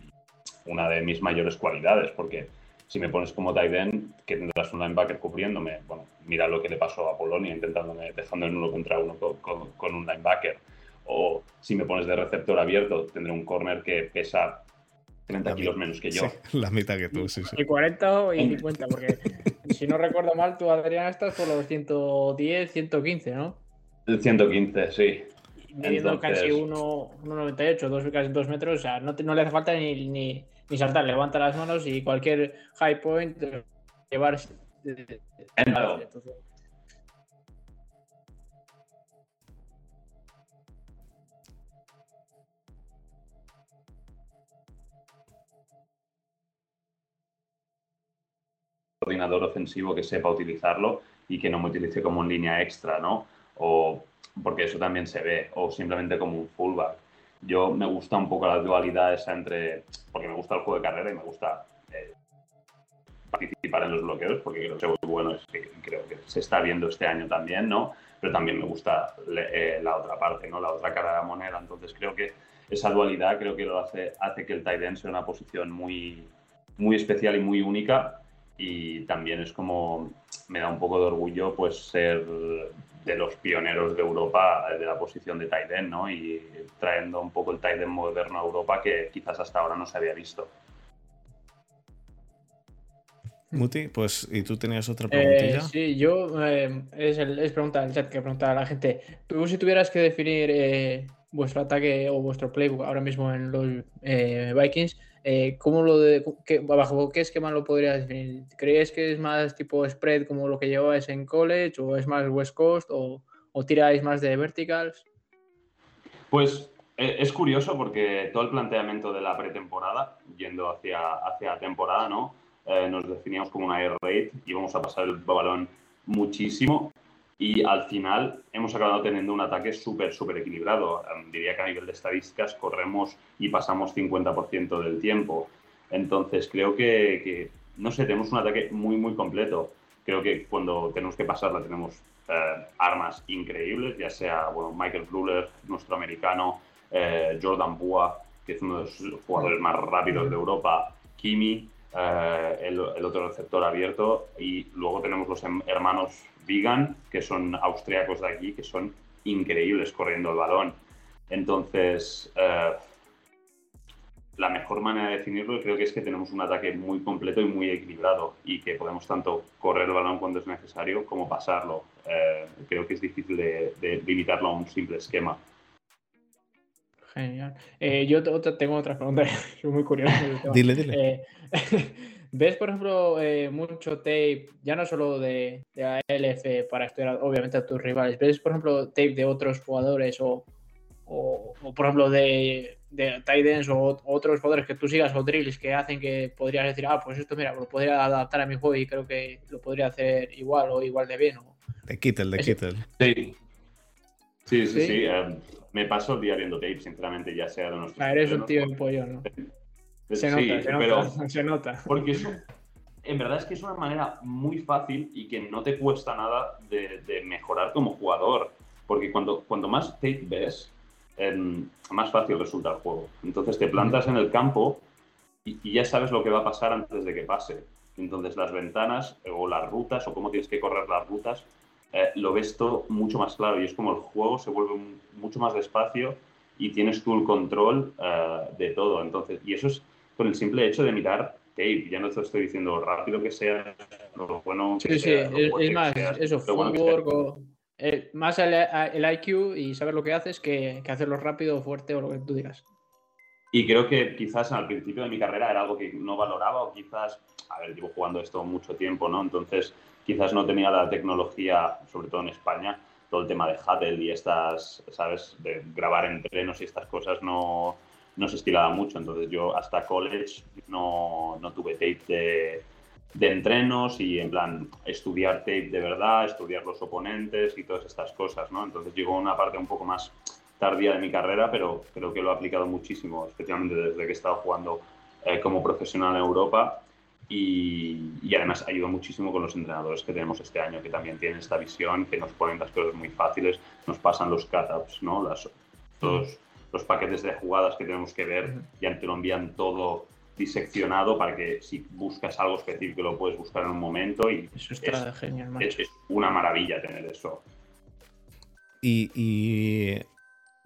una de mis mayores cualidades, porque si me pones como tight end, que tendrás un linebacker cubriéndome, bueno, mira lo que le pasó a Polonia intentándome, dejando en uno contra uno con, un linebacker. O si me pones de receptor abierto, tendré un corner que pesa 30 kilos menos que yo. [laughs] la mitad que tú, sí, sí. Y 40 y 50, porque [laughs] si no recuerdo mal, tú, Adrián, estás por los 110, 115, ¿no? El 115, sí. Midiendo casi 1,98, dos, casi 2 metros, o sea, no, no le hace falta ni, ni, ni saltar, levanta las manos y cualquier high point llevar. coordinador ofensivo que sepa utilizarlo y que no me utilice como en línea extra, ¿no? O porque eso también se ve, o simplemente como un fullback. Yo me gusta un poco la dualidad esa entre, porque me gusta el juego de carrera y me gusta eh, participar en los bloqueos, porque creo que es bueno, es que creo que se está viendo este año también, ¿no? Pero también me gusta eh, la otra parte, ¿no? La otra cara de la moneda. Entonces creo que esa dualidad creo que lo hace, hace que el tight end sea una posición muy, muy especial y muy única y también es como me da un poco de orgullo pues ser de los pioneros de Europa de la posición de tight end, ¿no? Y trayendo un poco el end moderno a Europa que quizás hasta ahora no se había visto. Muti, pues, ¿y tú tenías otra preguntilla? Eh, sí, yo, eh, es, el, es pregunta el chat que pregunta a la gente. Tú, si tuvieras que definir eh, vuestro ataque o vuestro playbook ahora mismo en los Vikings, ¿cómo lo de, qué, ¿bajo qué esquema lo podrías definir? ¿Crees que es más tipo spread como lo que lleváis en college, o es más West Coast, o, o tiráis más de verticals? Pues es curioso porque todo el planteamiento de la pretemporada, yendo hacia, hacia la temporada, ¿no? Eh, nos definíamos como una air raid, íbamos a pasar el balón muchísimo y al final hemos acabado teniendo un ataque súper, súper equilibrado. Em, diría que a nivel de estadísticas corremos y pasamos 50% del tiempo. Entonces creo que, no sé, tenemos un ataque muy, muy completo. Creo que cuando tenemos que pasarla tenemos eh, armas increíbles, ya sea bueno, Michael Bluller, nuestro americano, eh, Jordan Bua, que es uno de los jugadores más rápidos de Europa, Kimi, eh, el, otro receptor abierto y luego tenemos los hermanos Vigan, que son austriacos de aquí, que son increíbles corriendo el balón. Entonces, eh, la mejor manera de definirlo creo que es que tenemos un ataque muy completo y muy equilibrado y que podemos tanto correr el balón cuando es necesario como pasarlo. Eh, creo que es difícil de limitarlo a un simple esquema. Genial. Eh, yo tengo otra pregunta, soy [laughs] muy curioso. [laughs] dile, dile. [laughs] ¿Ves, por ejemplo, eh, mucho tape, ya no solo de, de ALF para estudiar, obviamente, a tus rivales? ¿Ves, por ejemplo, tape de otros jugadores o, o, por ejemplo, de, de tight o otros jugadores que tú sigas o drills que hacen que podrías decir, ah, pues esto, mira, lo podría adaptar a mi juego y creo que lo podría hacer igual o igual de bien? O... De Kittel, de Kittel. Sí. Sí, sí, sí. Em, me paso el día viendo tape, sinceramente, ya sea de nuestros. Ah, eres un tío en pollo, ¿no? Se nota, se nota, [laughs] se nota. Porque eso, en verdad es que es una manera muy fácil y que no te cuesta nada de, mejorar como jugador. Porque cuando, cuando más tape ves, em, más fácil resulta el juego. Entonces te plantas en el campo y, y, ya sabes lo que va a pasar antes de que pase. Entonces las ventanas o las rutas o cómo tienes que correr las rutas eh, lo ves todo mucho más claro y es como el juego se vuelve mucho más despacio y tienes tú el control eh, de todo. Entonces, y eso es con el simple hecho de mirar tape. Ya no te estoy diciendo rápido que sea, lo bueno sí, sí, es, más, eso, footwork eh, más el, IQ y saber lo que haces que, que hacerlo rápido o fuerte o lo que tú digas. Y creo que quizás al principio de mi carrera era algo que no valoraba o quizás, a ver, llevo jugando esto mucho tiempo, ¿no? Entonces quizás no tenía la tecnología, sobre todo en España, todo el tema de Hudl y estas, ¿sabes? De grabar entrenos y estas cosas no, no se estilaba mucho. Entonces yo hasta college no, no tuve tape de, de, entrenos y en plan estudiar tape de verdad, estudiar los oponentes y todas estas cosas, ¿no? Entonces llegó una parte un poco más tardía de mi carrera, pero creo que lo he aplicado muchísimo, especialmente desde que he estado jugando eh, como profesional en Europa y, además ayuda muchísimo con los entrenadores que tenemos este año, que también tienen esta visión, que nos ponen las cosas muy fáciles, nos pasan los cut-ups, ¿no? Las, todos los paquetes de jugadas que tenemos que ver, ya te lo envían todo diseccionado para que si buscas algo específico lo puedes buscar en un momento y eso está es, genial, es, una maravilla tener eso. Y,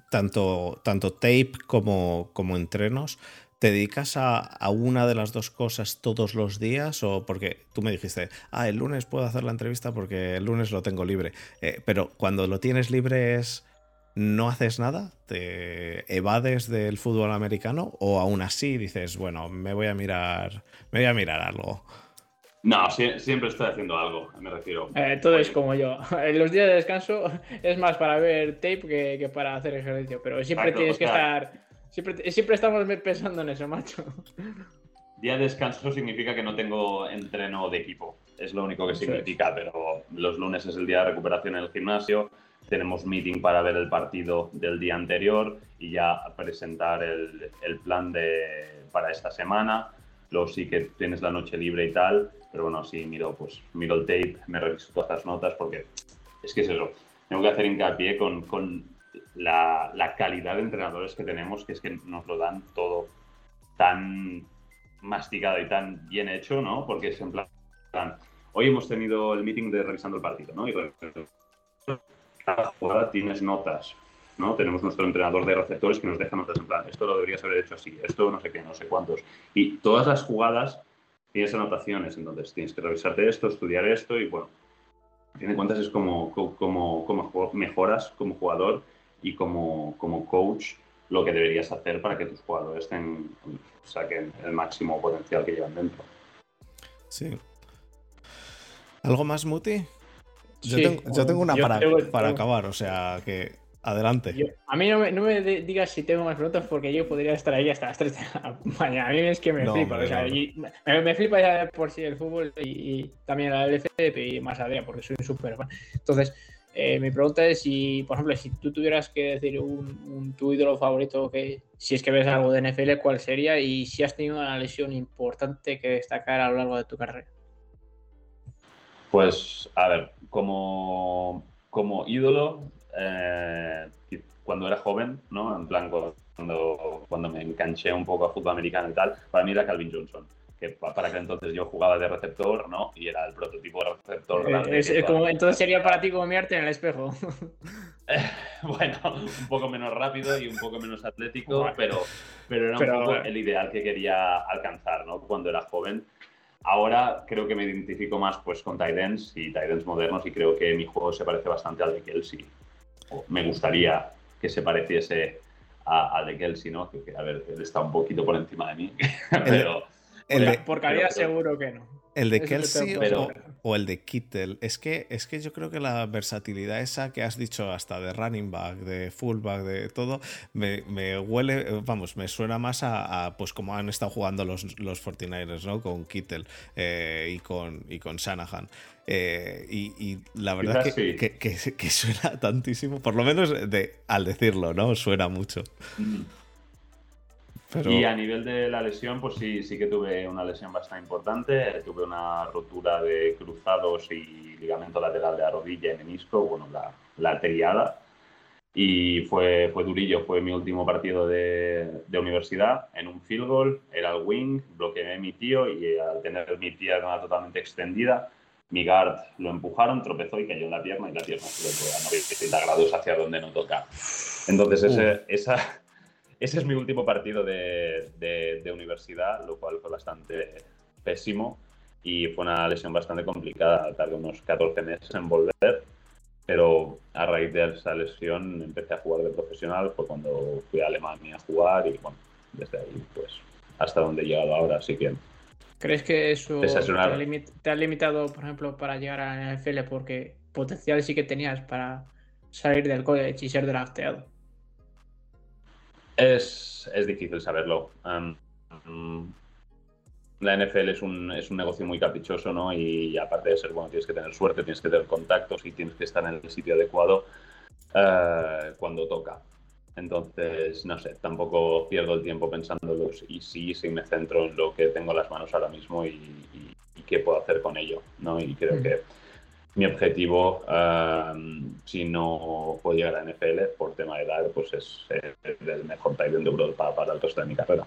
tanto, tanto tape como, como entrenos ¿Te dedicas a, una de las dos cosas todos los días? O porque tú me dijiste, ah, el lunes puedo hacer la entrevista porque el lunes lo tengo libre. Eh, pero cuando lo tienes libre es. ¿No haces nada? ¿Te evades del fútbol americano? ¿O aún así dices, bueno, me voy a mirar. Me voy a mirar algo? No, siempre estoy haciendo algo, me refiero. Eh, todo es como yo. [laughs] En los días de descanso [laughs] es más para ver tape que, para hacer ejercicio, pero siempre tienes que estar Siempre, siempre estamos pensando en eso, macho. Día de descanso significa que no tengo entreno de equipo. es lo único que significa, pero los lunes es el día de recuperación en el gimnasio, tenemos meeting para ver el partido del día anterior y ya presentar el, el plan de, para esta semana. Luego sí que tienes la noche libre y tal, pero bueno, sí miro, pues, miro el tape, me reviso todas las notas porque es que es eso. Tengo que hacer hincapié con, con la, la, calidad de entrenadores que tenemos, que es que nos lo dan todo tan masticado y tan bien hecho, ¿no? Porque es en plan, hoy hemos tenido el meeting de revisando el partido, ¿no? Y cada jugada tienes notas, ¿no? Tenemos nuestro entrenador de receptores que nos deja notas en plan, esto lo deberías haber hecho así, esto no sé qué, no sé cuántos. Y todas las jugadas tienes anotaciones, entonces tienes que revisarte esto, estudiar esto y bueno, a fin cuentas es como, como, como mejoras como jugador y como, como coach lo que deberías hacer para que tus jugadores saquen el máximo potencial que llevan dentro. Sí. ¿Algo más, Muti? Yo, tengo, yo tengo, una para, para acabar, o sea que Adelante. a mí no me, no me, digas si tengo más preguntas porque yo podría estar ahí hasta las 3 de la [laughs] mañana. A mí es que me flipa. o sea, me, flipa ya por sí el fútbol y, también la LCP y más Adrián porque soy un súper fan. Entonces, eh, mi pregunta es si, por ejemplo, si tú tuvieras que decir un, tu ídolo favorito, que si es que ves algo de NFL, ¿cuál sería? Y si has tenido una lesión importante que destacar a lo largo de tu carrera. Pues, a ver, como, como ídolo, eh, cuando era joven, ¿no? En plan, cuando, cuando me enganché un poco a fútbol americano y tal, para mí era Calvin Johnson. Que para que entonces yo jugaba de receptor, ¿no? Y era el prototipo de receptor. Eh, como, entonces sería para ti como mirarte en el espejo. [laughs] bueno, un poco menos rápido y un poco menos atlético, pero, pero era un poco el ideal que quería alcanzar, ¿no? Cuando era joven. Ahora creo que me identifico más pues con Titans y Titans modernos y creo que mi juego se parece bastante al de Kelsey me gustaría que se pareciese a, de Kelsey, ¿no? Que, a ver, él está un poquito por encima de mí, [laughs] pero... por calidad seguro que no. El de Kelsey o, el de Kittel. Es que, es que yo creo que la versatilidad esa que has dicho hasta de running back, de fullback, de todo, me, huele, vamos, me suena más a, pues como han estado jugando los, los 49ers, ¿no? Con Kittel eh, y, con, y con Shanahan. Eh, y, la verdad que, que, suena tantísimo, por lo menos de, al decirlo, ¿no? Suena mucho. Mm. Y a nivel de la lesión, pues sí, sí que tuve una lesión bastante importante. Tuve una rotura de cruzados y ligamento lateral de la rodilla y menisco, bueno, la, la triada. Y fue, fue durillo, fue mi último partido de, de, universidad en un field goal, era el wing, bloqueé a mi tío y al tener mi pierna totalmente extendida, mi guard lo empujaron, tropezó y cayó en la pierna y la pierna se a 90 grados hacia donde no toca. Entonces ese, esa, ese es mi último partido de, de, universidad, lo cual fue bastante pésimo y fue una lesión bastante complicada. Tardé unos 14 meses en volver, pero a raíz de esa lesión empecé a jugar de profesional. Fue cuando fui a Alemania a jugar y bueno, desde ahí pues hasta donde he llegado ahora. Así que. ¿Crees que eso te ha, limitado, por ejemplo, para llegar a la NFL? Porque potencial sí que tenías para salir del college y ser drafteado. Es, difícil saberlo. la NFL es un, es un negocio muy caprichoso, ¿no? Y, aparte de ser bueno, tienes que tener suerte, tienes que tener contactos y tienes que estar en el sitio adecuado eh, cuando toca. Entonces, no sé, tampoco pierdo el tiempo pensándolo y sí, sí me centro en lo que tengo en las manos ahora mismo y, qué puedo hacer con ello, ¿no? Y creo mm. que mi objetivo, si no puedo llegar a NFL por tema de edad, pues es el mejor tight de Europa para el resto de mi carrera.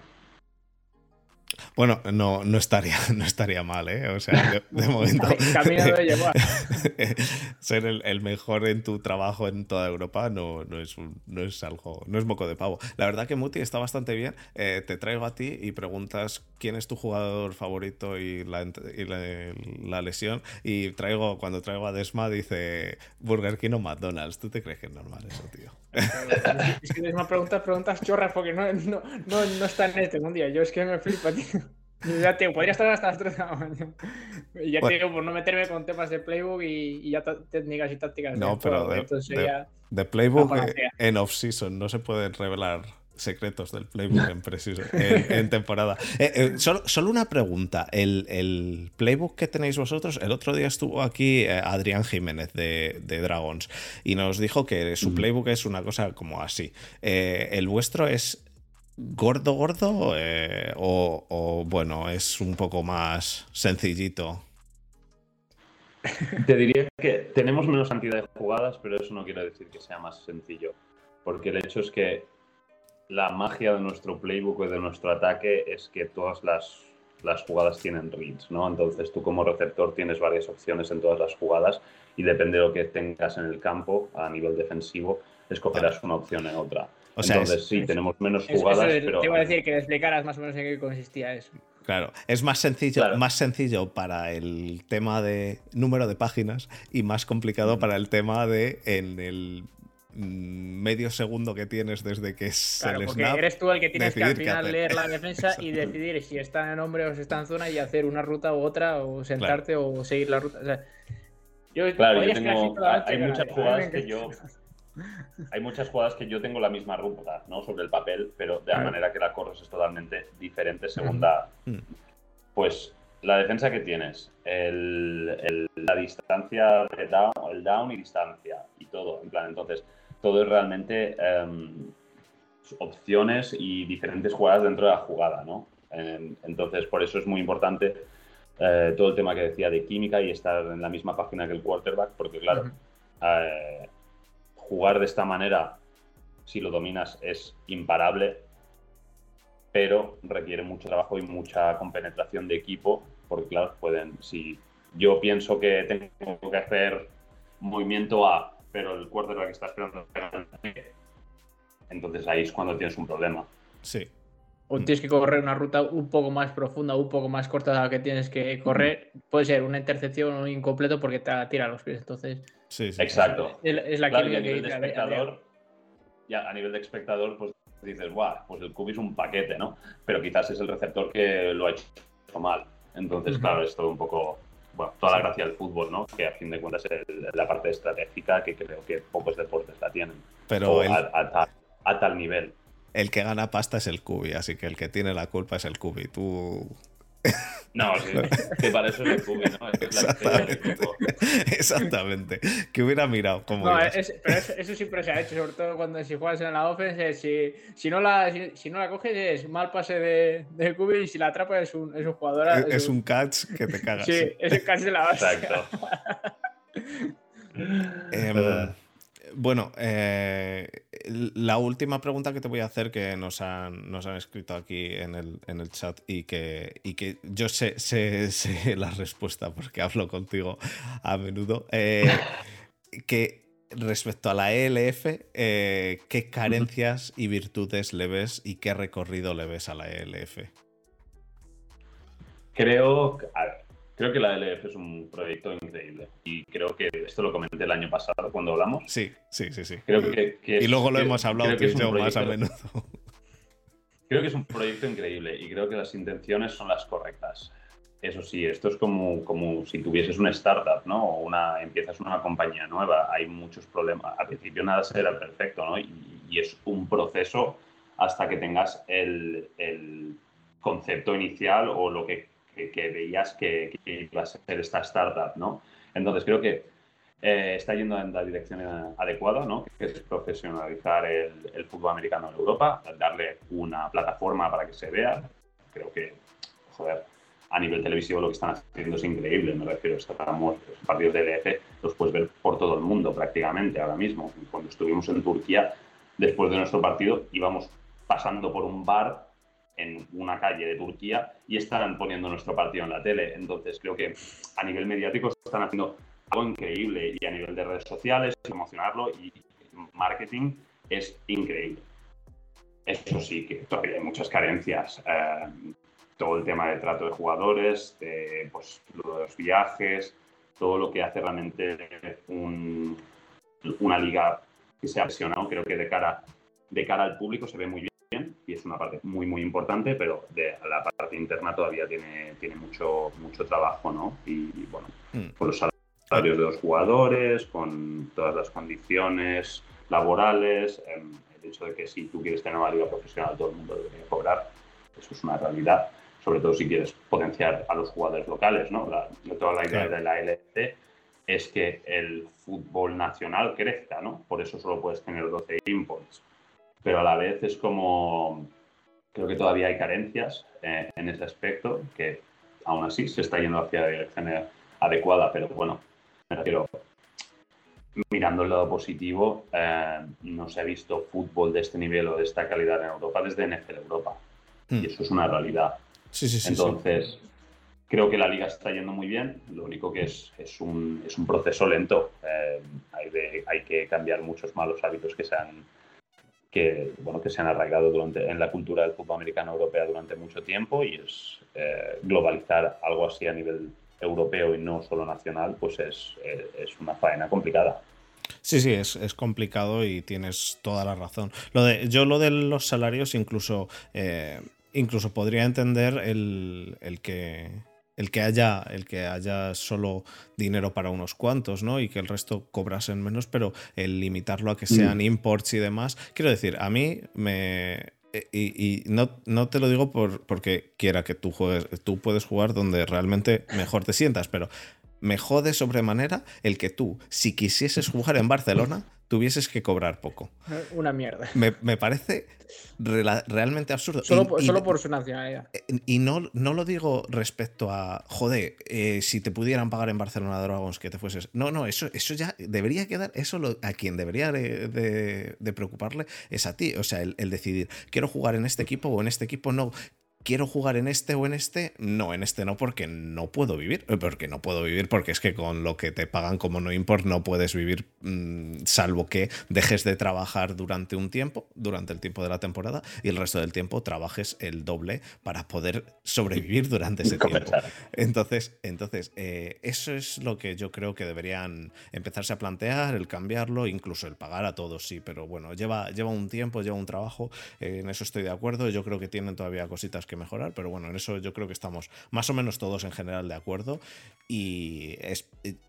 Bueno, no, no, estaría, [laughs] no estaría mal, ¿eh? O sea, de, momento. [laughs] ser el, mejor en tu trabajo en toda Europa no, no, es no es algo. No es moco de pavo. La verdad que Muti está bastante bien. Eh, te traigo a ti y preguntas quién es tu jugador favorito y la, la, lesión. Y traigo, cuando traigo a Desma, dice Burger King o McDonald's. ¿Tú te crees que es normal eso, tío? Es que Desma pregunta preguntas chorras porque no, no, no, no está en este día Yo es que me flipa, tío. Ya te podría estar hasta las 3 de la mañana. Y ya te digo, por no meterme con temas de playbook y, ya técnicas y tácticas. No, pero de, de, playbook en off-season no se pueden revelar secretos del playbook en, temporada. Eh, eh, solo, una pregunta. El, playbook que tenéis vosotros, el otro día estuvo aquí eh, Adrián Jiménez de, Dragons y nos dijo que su playbook es una cosa como así. ¿El vuestro es gordo, gordo o, o bueno, es un poco más sencillito? [laughs] Te diría que tenemos menos cantidad de jugadas, pero eso no quiere decir que sea más sencillo. Porque el hecho es que la magia de nuestro playbook y de nuestro ataque es que todas las, las jugadas tienen reads, ¿no? Entonces tú como receptor tienes varias opciones en todas las jugadas y depende de lo que tengas en el campo a nivel defensivo, escogerás una opción en otra. Entonces sí, tenemos menos jugadas, pero... Te iba a decir que explicaras más o menos en qué consistía eso. Claro, es más sencillo, más sencillo para el tema de número de páginas y más complicado para el tema de en el medio segundo que tienes desde que es claro, porque eres tú el que tienes que al final leer la defensa y decidir si está en hombre o si está en zona y hacer una ruta u otra o sentarte o seguir la ruta. yo, claro, yo tengo, hay muchas jugadas que yo [laughs] hay muchas jugadas que yo tengo la misma ruta, ¿no? Sobre el papel, pero de la manera que la corres es totalmente diferente según la... Mm. Pues la defensa que tienes, la distancia de down, el down y distancia y todo, en plan, entonces, todo es realmente em, opciones y diferentes jugadas dentro de la jugada, ¿no? entonces, por eso es muy importante eh, todo el tema que decía de química y estar en la misma página que el quarterback, porque claro, jugar de esta manera, si lo dominas, es imparable, pero requiere mucho trabajo y mucha compenetración de equipo, porque claro, pueden, si yo pienso que tengo que hacer movimiento A, pero el quarterback está esperando entonces ahí es cuando tienes un problema. Sí. O tienes que correr una ruta un poco más profunda, un poco más corta de la que tienes que correr. Puede ser una intercepción o un incompleto porque te tira los pies. Entonces, Sí, sí. Exacto. Es, la claro, que de espectador, ya a nivel de espectador, pues dices, guau, pues el cubi es un paquete, ¿no? Pero quizás es el receptor que lo ha hecho mal. Entonces, claro, es todo un poco, bueno, toda la gracia del fútbol, ¿no? Que a fin de cuentas es la parte estratégica que creo que pocos deportes la tienen. Pero a, tal nivel. El que gana pasta es el cubi, así que el que tiene la culpa es el cubi. Tú no, [laughs] que para eso es el cubi, ¿no? Exactamente. Exactamente. Que hubiera mirado cómo. No, pero eso, siempre se ha hecho, sobre todo cuando si juegas en la offense, si, si, no, la, si, no la coges es mal pase de, de cubi y si la atrapas es un, es un jugador. Es, un catch que te cagas. Sí, es el catch de la base. Exacto. [laughs] Em, bueno, eh, la última pregunta que te voy a hacer que nos han, nos han escrito aquí en el, en el chat y que, y que yo sé, sé, [laughs] sé, la respuesta porque hablo contigo a menudo. Eh, que respecto a la ELF, eh, ¿qué carencias y virtudes le ves y qué recorrido le ves a la ELF? Creo, a ver, Creo que la LF es un proyecto increíble y creo que esto lo comenté el año pasado cuando hablamos. Sí, sí, sí, sí. Creo que, y luego lo hemos hablado que yo más a menudo. Creo que es un proyecto increíble y creo que las intenciones son las correctas. Eso sí, esto es como, como si tuvieses una startup, ¿no? O una, empiezas una compañía nueva, hay muchos problemas. Al principio nada será perfecto, ¿no? Y, y es un proceso hasta que tengas el, el concepto inicial o lo que que, veías que, iba a ser esta startup, ¿no? Entonces creo que eh, está yendo en la dirección adecuada, ¿no? Que es profesionalizar el, fútbol americano en Europa, darle una plataforma para que se vea. Creo que, joder, a nivel televisivo lo que están haciendo es increíble, me refiero, estamos, los partidos de LF los puedes ver por todo el mundo prácticamente ahora mismo. Cuando estuvimos en Turquía, después de nuestro partido, íbamos pasando por un bar en una calle de Turquía y están poniendo nuestro partido en la tele. Entonces creo que a nivel mediático están haciendo algo increíble y a nivel de redes sociales, emocionarlo y marketing es increíble. Eso sí, que todavía hay muchas carencias. Eh, todo el tema de trato de jugadores, de, pues, los viajes, todo lo que hace realmente una liga que sea presionado, creo que de cara, de cara al público se ve muy bien y es una parte muy, muy importante, pero de la parte interna todavía tiene, tiene mucho, mucho trabajo, ¿no? Y bueno, mm. con los salarios de los jugadores, con todas las condiciones laborales, em, el hecho de que si tú quieres tener una liga profesional, todo el mundo debería cobrar. Eso es una realidad, sobre todo si quieres potenciar a los jugadores locales. ¿no? La, toda la idea de la LFC es que el fútbol nacional crezca, ¿no? Por eso solo puedes tener 12 imports. Pero a la vez es como, creo que todavía hay carencias eh, en ese aspecto, que aún así se está yendo hacia la dirección adecuada, pero bueno, me refiero, mirando el lado positivo, eh, no se ha visto fútbol de este nivel o de esta calidad en Europa desde NFL Europa. Y hmm. eso es una realidad. Sí, sí, sí. Entonces, creo que la liga está yendo muy bien. Lo único que es, es, un, es un proceso lento. Eh, hay, hay, que cambiar muchos malos hábitos que se han, que, bueno, que se han arraigado durante, en la cultura del fútbol americano europea durante mucho tiempo y es eh, globalizar algo así a nivel europeo y no solo nacional, pues es, es una faena complicada. Sí, sí, es, complicado y tienes toda la razón. Lo de, yo lo de los salarios incluso, eh, incluso podría entender el, el que el que haya el que haya solo dinero para unos cuantos, ¿no? Y que el resto cobrasen menos, pero el limitarlo a que sean mm. imports y demás, quiero decir, a mí me eh, y, no, no, te lo digo por, porque quiera que tú juegues, tú puedes jugar donde realmente mejor te sientas, pero me jode sobremanera el que tú, si quisieses jugar en Barcelona, tuvieses que cobrar poco. [laughs] Una mierda. Me, parece realmente absurdo. Solo, por su nacionalidad. Y no, no lo digo respecto a, joder, eh, si te pudieran pagar en Barcelona Dragons que te fueses. No, no, eso, eso ya debería quedar, eso a quien debería de, preocuparle es a ti. O sea, el, el decidir, quiero jugar en este equipo o en este equipo no quiero jugar en este o en este, no, en este no, porque no puedo vivir. Eh, porque no puedo vivir, porque es que con lo que te pagan como no import no puedes vivir, mm, salvo que dejes de trabajar durante un tiempo, durante el tiempo de la temporada, y el resto del tiempo trabajes el doble para poder sobrevivir durante ese tiempo. Entonces, entonces eh, eso es lo que yo creo que deberían empezarse a plantear, el cambiarlo, incluso el pagar a todos, sí, pero bueno, lleva, lleva un tiempo, lleva un trabajo, eh, en eso estoy de acuerdo, yo creo que tienen todavía cositas que mejorar, pero bueno, en eso yo creo que estamos más o menos todos en general de acuerdo y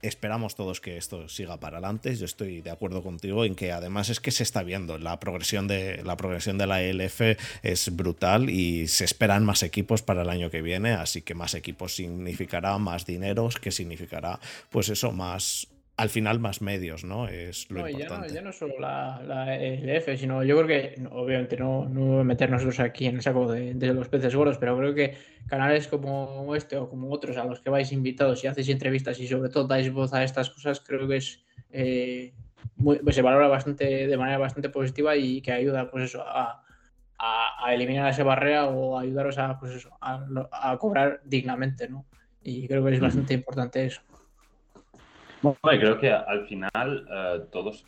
esperamos todos que esto siga para adelante. Yo estoy de acuerdo contigo en que además es que se está viendo, la progresión de la progresión de la ELF es brutal y se esperan más equipos para el año que viene, así que más equipos significará más dineros, que significará pues eso, más al final más medios, ¿no? Es lo importante. Ya no, ya no solo la, la, LF, sino yo creo que, obviamente, no, no meter nosotros aquí en el saco de, los peces gordos, pero creo que canales como este o como otros a los que vais invitados y hacéis entrevistas y sobre todo dais voz a estas cosas, creo que es eh, pues se valora bastante de manera bastante positiva y que ayuda, pues eso, a, a, eliminar esa barrera o ayudaros a, pues eso, a, a cobrar dignamente, ¿no? Y creo que es bastante importante eso. Bueno, creo que al final eh, todos.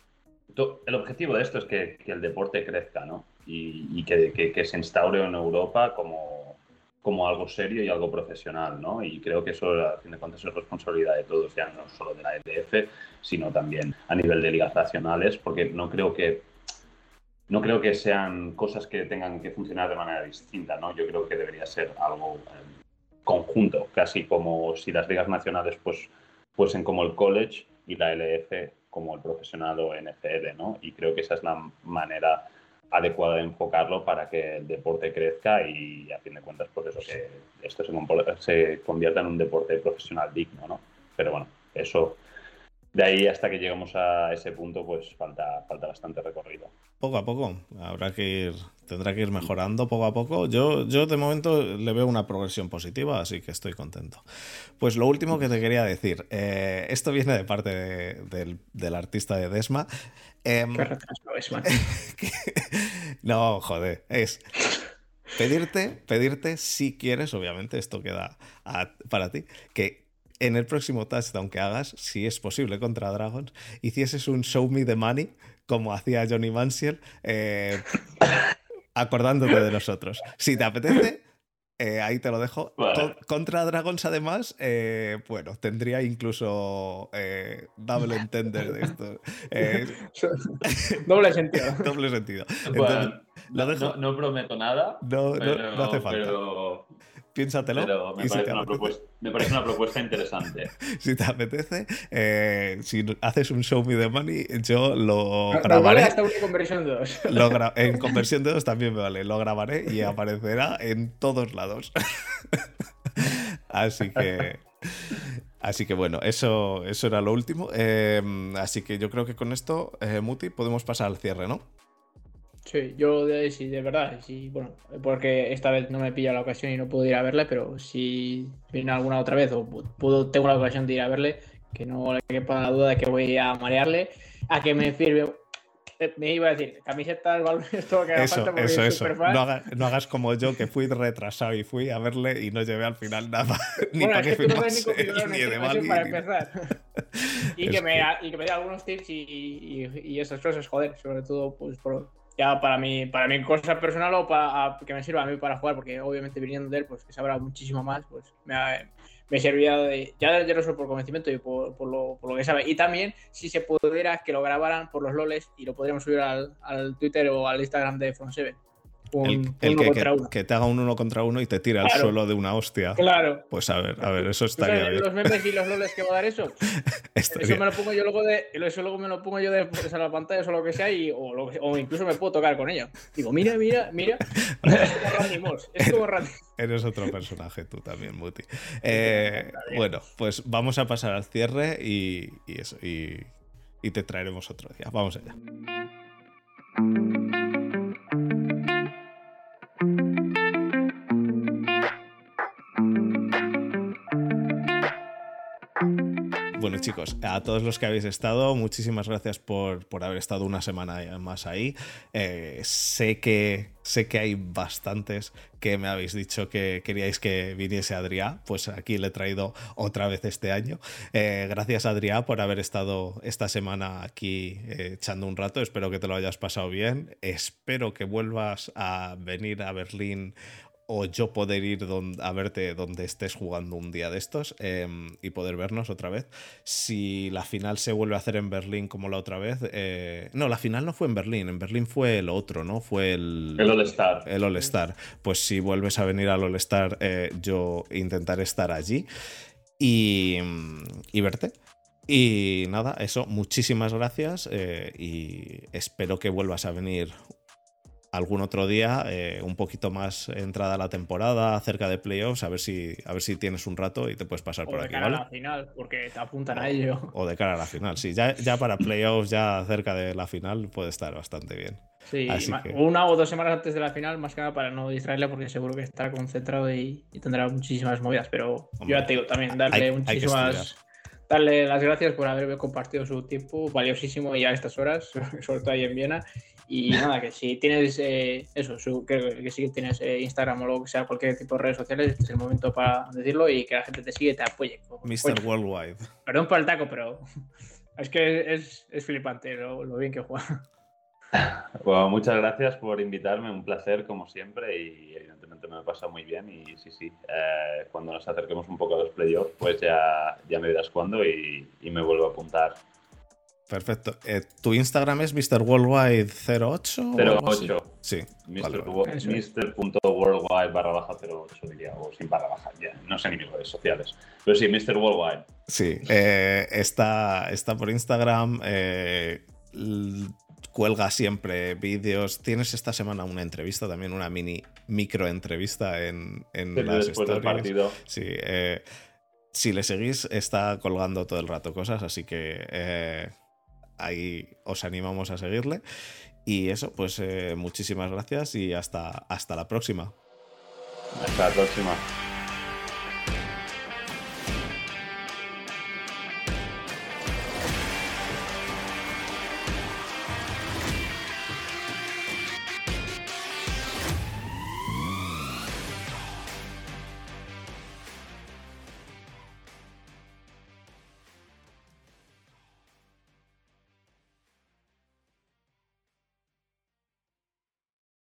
el objetivo de esto es que, el deporte crezca, ¿no? Y, que, se instaure en Europa como, como algo serio y algo profesional, ¿no? Y creo que eso, a fin de cuentas, es responsabilidad de todos, ya no solo de la EDF, sino también a nivel de ligas nacionales, porque no creo que no creo que sean cosas que tengan que funcionar de manera distinta, ¿no? Yo creo que debería ser algo eh, conjunto, casi como si las ligas nacionales, pues en como el college y la LF como el profesional o NFL, ¿no? Y creo que esa es la manera adecuada de enfocarlo para que el deporte crezca y a fin de cuentas, pues eso, que esto se, se convierta en un deporte profesional digno, ¿no? Pero bueno, eso de ahí hasta que lleguemos a ese punto, pues falta, falta bastante recorrido. Poco a poco, habrá que ir, tendrá que ir mejorando poco a poco. Yo, yo de momento le veo una progresión positiva, así que estoy contento. Pues lo último que te quería decir, eh, esto viene de parte del, artista de Desma. Eh, [laughs] no, joder, es pedirte, pedirte si quieres, obviamente esto queda para ti, que en el próximo touchdown que hagas, si es posible contra Dragons, hicieses un show me the money, como hacía Johnny Manziel, eh, acordándote de nosotros. Si te apetece, eh, ahí te lo dejo. contra Dragons, además, eh, bueno, tendría incluso doble entender de esto. [laughs] doble sentido. [laughs] doble sentido. no, prometo nada. No, no, hace falta. Pero piénsatelo. me, parece una propuesta, interesante. [laughs] si te apetece, eh, si haces un Show Me the Money, yo lo grabaré. hasta una conversión 2. [laughs] en conversión de 2 también me vale. Lo grabaré y aparecerá en todos lados. [laughs] Así que. Así que bueno, eso, eso era lo último. Em, así que yo creo que con esto, eh, Muti, podemos pasar al cierre, ¿no? Sí, yo de, sí, de verdad, sí, bueno, porque esta vez no me pilla la ocasión y no puedo ir a verle, pero si viene alguna otra vez o puedo, tengo la ocasión de ir a verle, que no le quepa la duda de que voy a marearle, a que me firme eh, me iba a decir, camisetas, balones, [laughs] todo que eso, falta eso, eso. No, no, hagas como yo, que fui retrasado y fui a verle y no llevé al final nada. [laughs] ni bueno, para es que, tú no ves ni, ni de mal, para empezar. [laughs] y, que me, y que me dé algunos tips y, y, y, esas cosas, joder, sobre todo pues por, ya para mí, para mí cosa personal o para que me sirva a mí para jugar, porque obviamente viniendo de él, pues que sabrá muchísimo más, pues me, ha, me servía de, ya, ya no solo por conocimiento y por, por, lo, por, lo, que sabe. Y también si se pudiera que lo grabaran por los loles y lo podríamos subir al, al Twitter o al Instagram de Front7. El, que, que, te haga un uno contra uno y te tira al suelo de una hostia. Claro. Pues a ver, a ver, eso estaría bien. Los memes y los loles que va a dar eso. [laughs] eso me lo pongo yo luego de. Eso luego me lo pongo yo de pues, a la pantalla o lo que sea, y, o, lo, incluso me puedo tocar con ella. Digo, mira, mira, mira. [laughs] [laughs] es como Randy Es como Eres otro personaje tú también, Muti. Eh, bueno, pues vamos a pasar al cierre y, y. Y, y te traeremos otro día. Vamos allá. Chicos, a todos los que habéis estado, muchísimas gracias por, haber estado una semana más ahí. Eh, sé, que, sé que hay bastantes que me habéis dicho que queríais que viniese Adrián, pues aquí le he traído otra vez este año. Eh, gracias Adrián por haber estado esta semana aquí eh, echando un rato, espero que te lo hayas pasado bien, espero que vuelvas a venir a Berlín o yo poder ir a verte donde estés jugando un día de estos em, y poder vernos otra vez. Si la final se vuelve a hacer en Berlín como la otra vez. Eh, no, la final no fue en Berlín, en Berlín fue el otro, ¿no? Fue el. El All-Star. El All-Star. Pues si vuelves a venir al All-Star, eh, yo intentaré estar allí y, y verte. Y nada, eso, muchísimas gracias eh, y espero que vuelvas a venir algún otro día, eh, un poquito más entrada la temporada, cerca de playoffs, a ver si, a ver si tienes un rato y te puedes pasar por aquí. O de cara a la final, porque te apuntan a ello. O de cara a la final, sí. Ya, ya para playoffs, ya cerca de la final, puede estar bastante bien. Sí, una o dos semanas antes de la final, más que nada para no distraerle, porque seguro que estará concentrado y, tendrá muchísimas movidas. Pero yo ya te digo, también darle muchísimas darle las gracias por haberme compartido su tiempo valiosísimo ya a estas horas, [laughs] sobre todo ahí en Viena. Y [laughs] nada, que si tienes eh, eso, que, que si tienes eh, Instagram o lo que sea, cualquier tipo de redes sociales, este es el momento para decirlo y que la gente te sigue y te apoye. Mr. Worldwide. Perdón por el taco, pero [laughs] es que es, es flipante lo, lo, bien que juega. [laughs] Bueno, muchas gracias por invitarme, un placer como siempre y evidentemente me ha pasado muy bien y sí, sí, eh, cuando nos acerquemos un poco a los playoffs, pues ya, ya me dirás cuándo y, y me vuelvo a apuntar. Perfecto. Eh, ¿Tu Instagram es Mr. Worldwide 08? 08. Sí. Mr.worldwide barra baja 08, diría, o sin barra baja, ya. No sé ni mis redes sociales. Pero sí, Mr. Worldwide. Sí, eh, está, está por Instagram. Eh, cuelga siempre vídeos. Tienes esta semana una entrevista también, una mini micro entrevista en, en las después Del partido. Sí. si le seguís, está colgando todo el rato cosas, así que ahí os animamos a seguirle. Y eso, pues eh, muchísimas gracias y hasta, hasta la próxima. Hasta la próxima.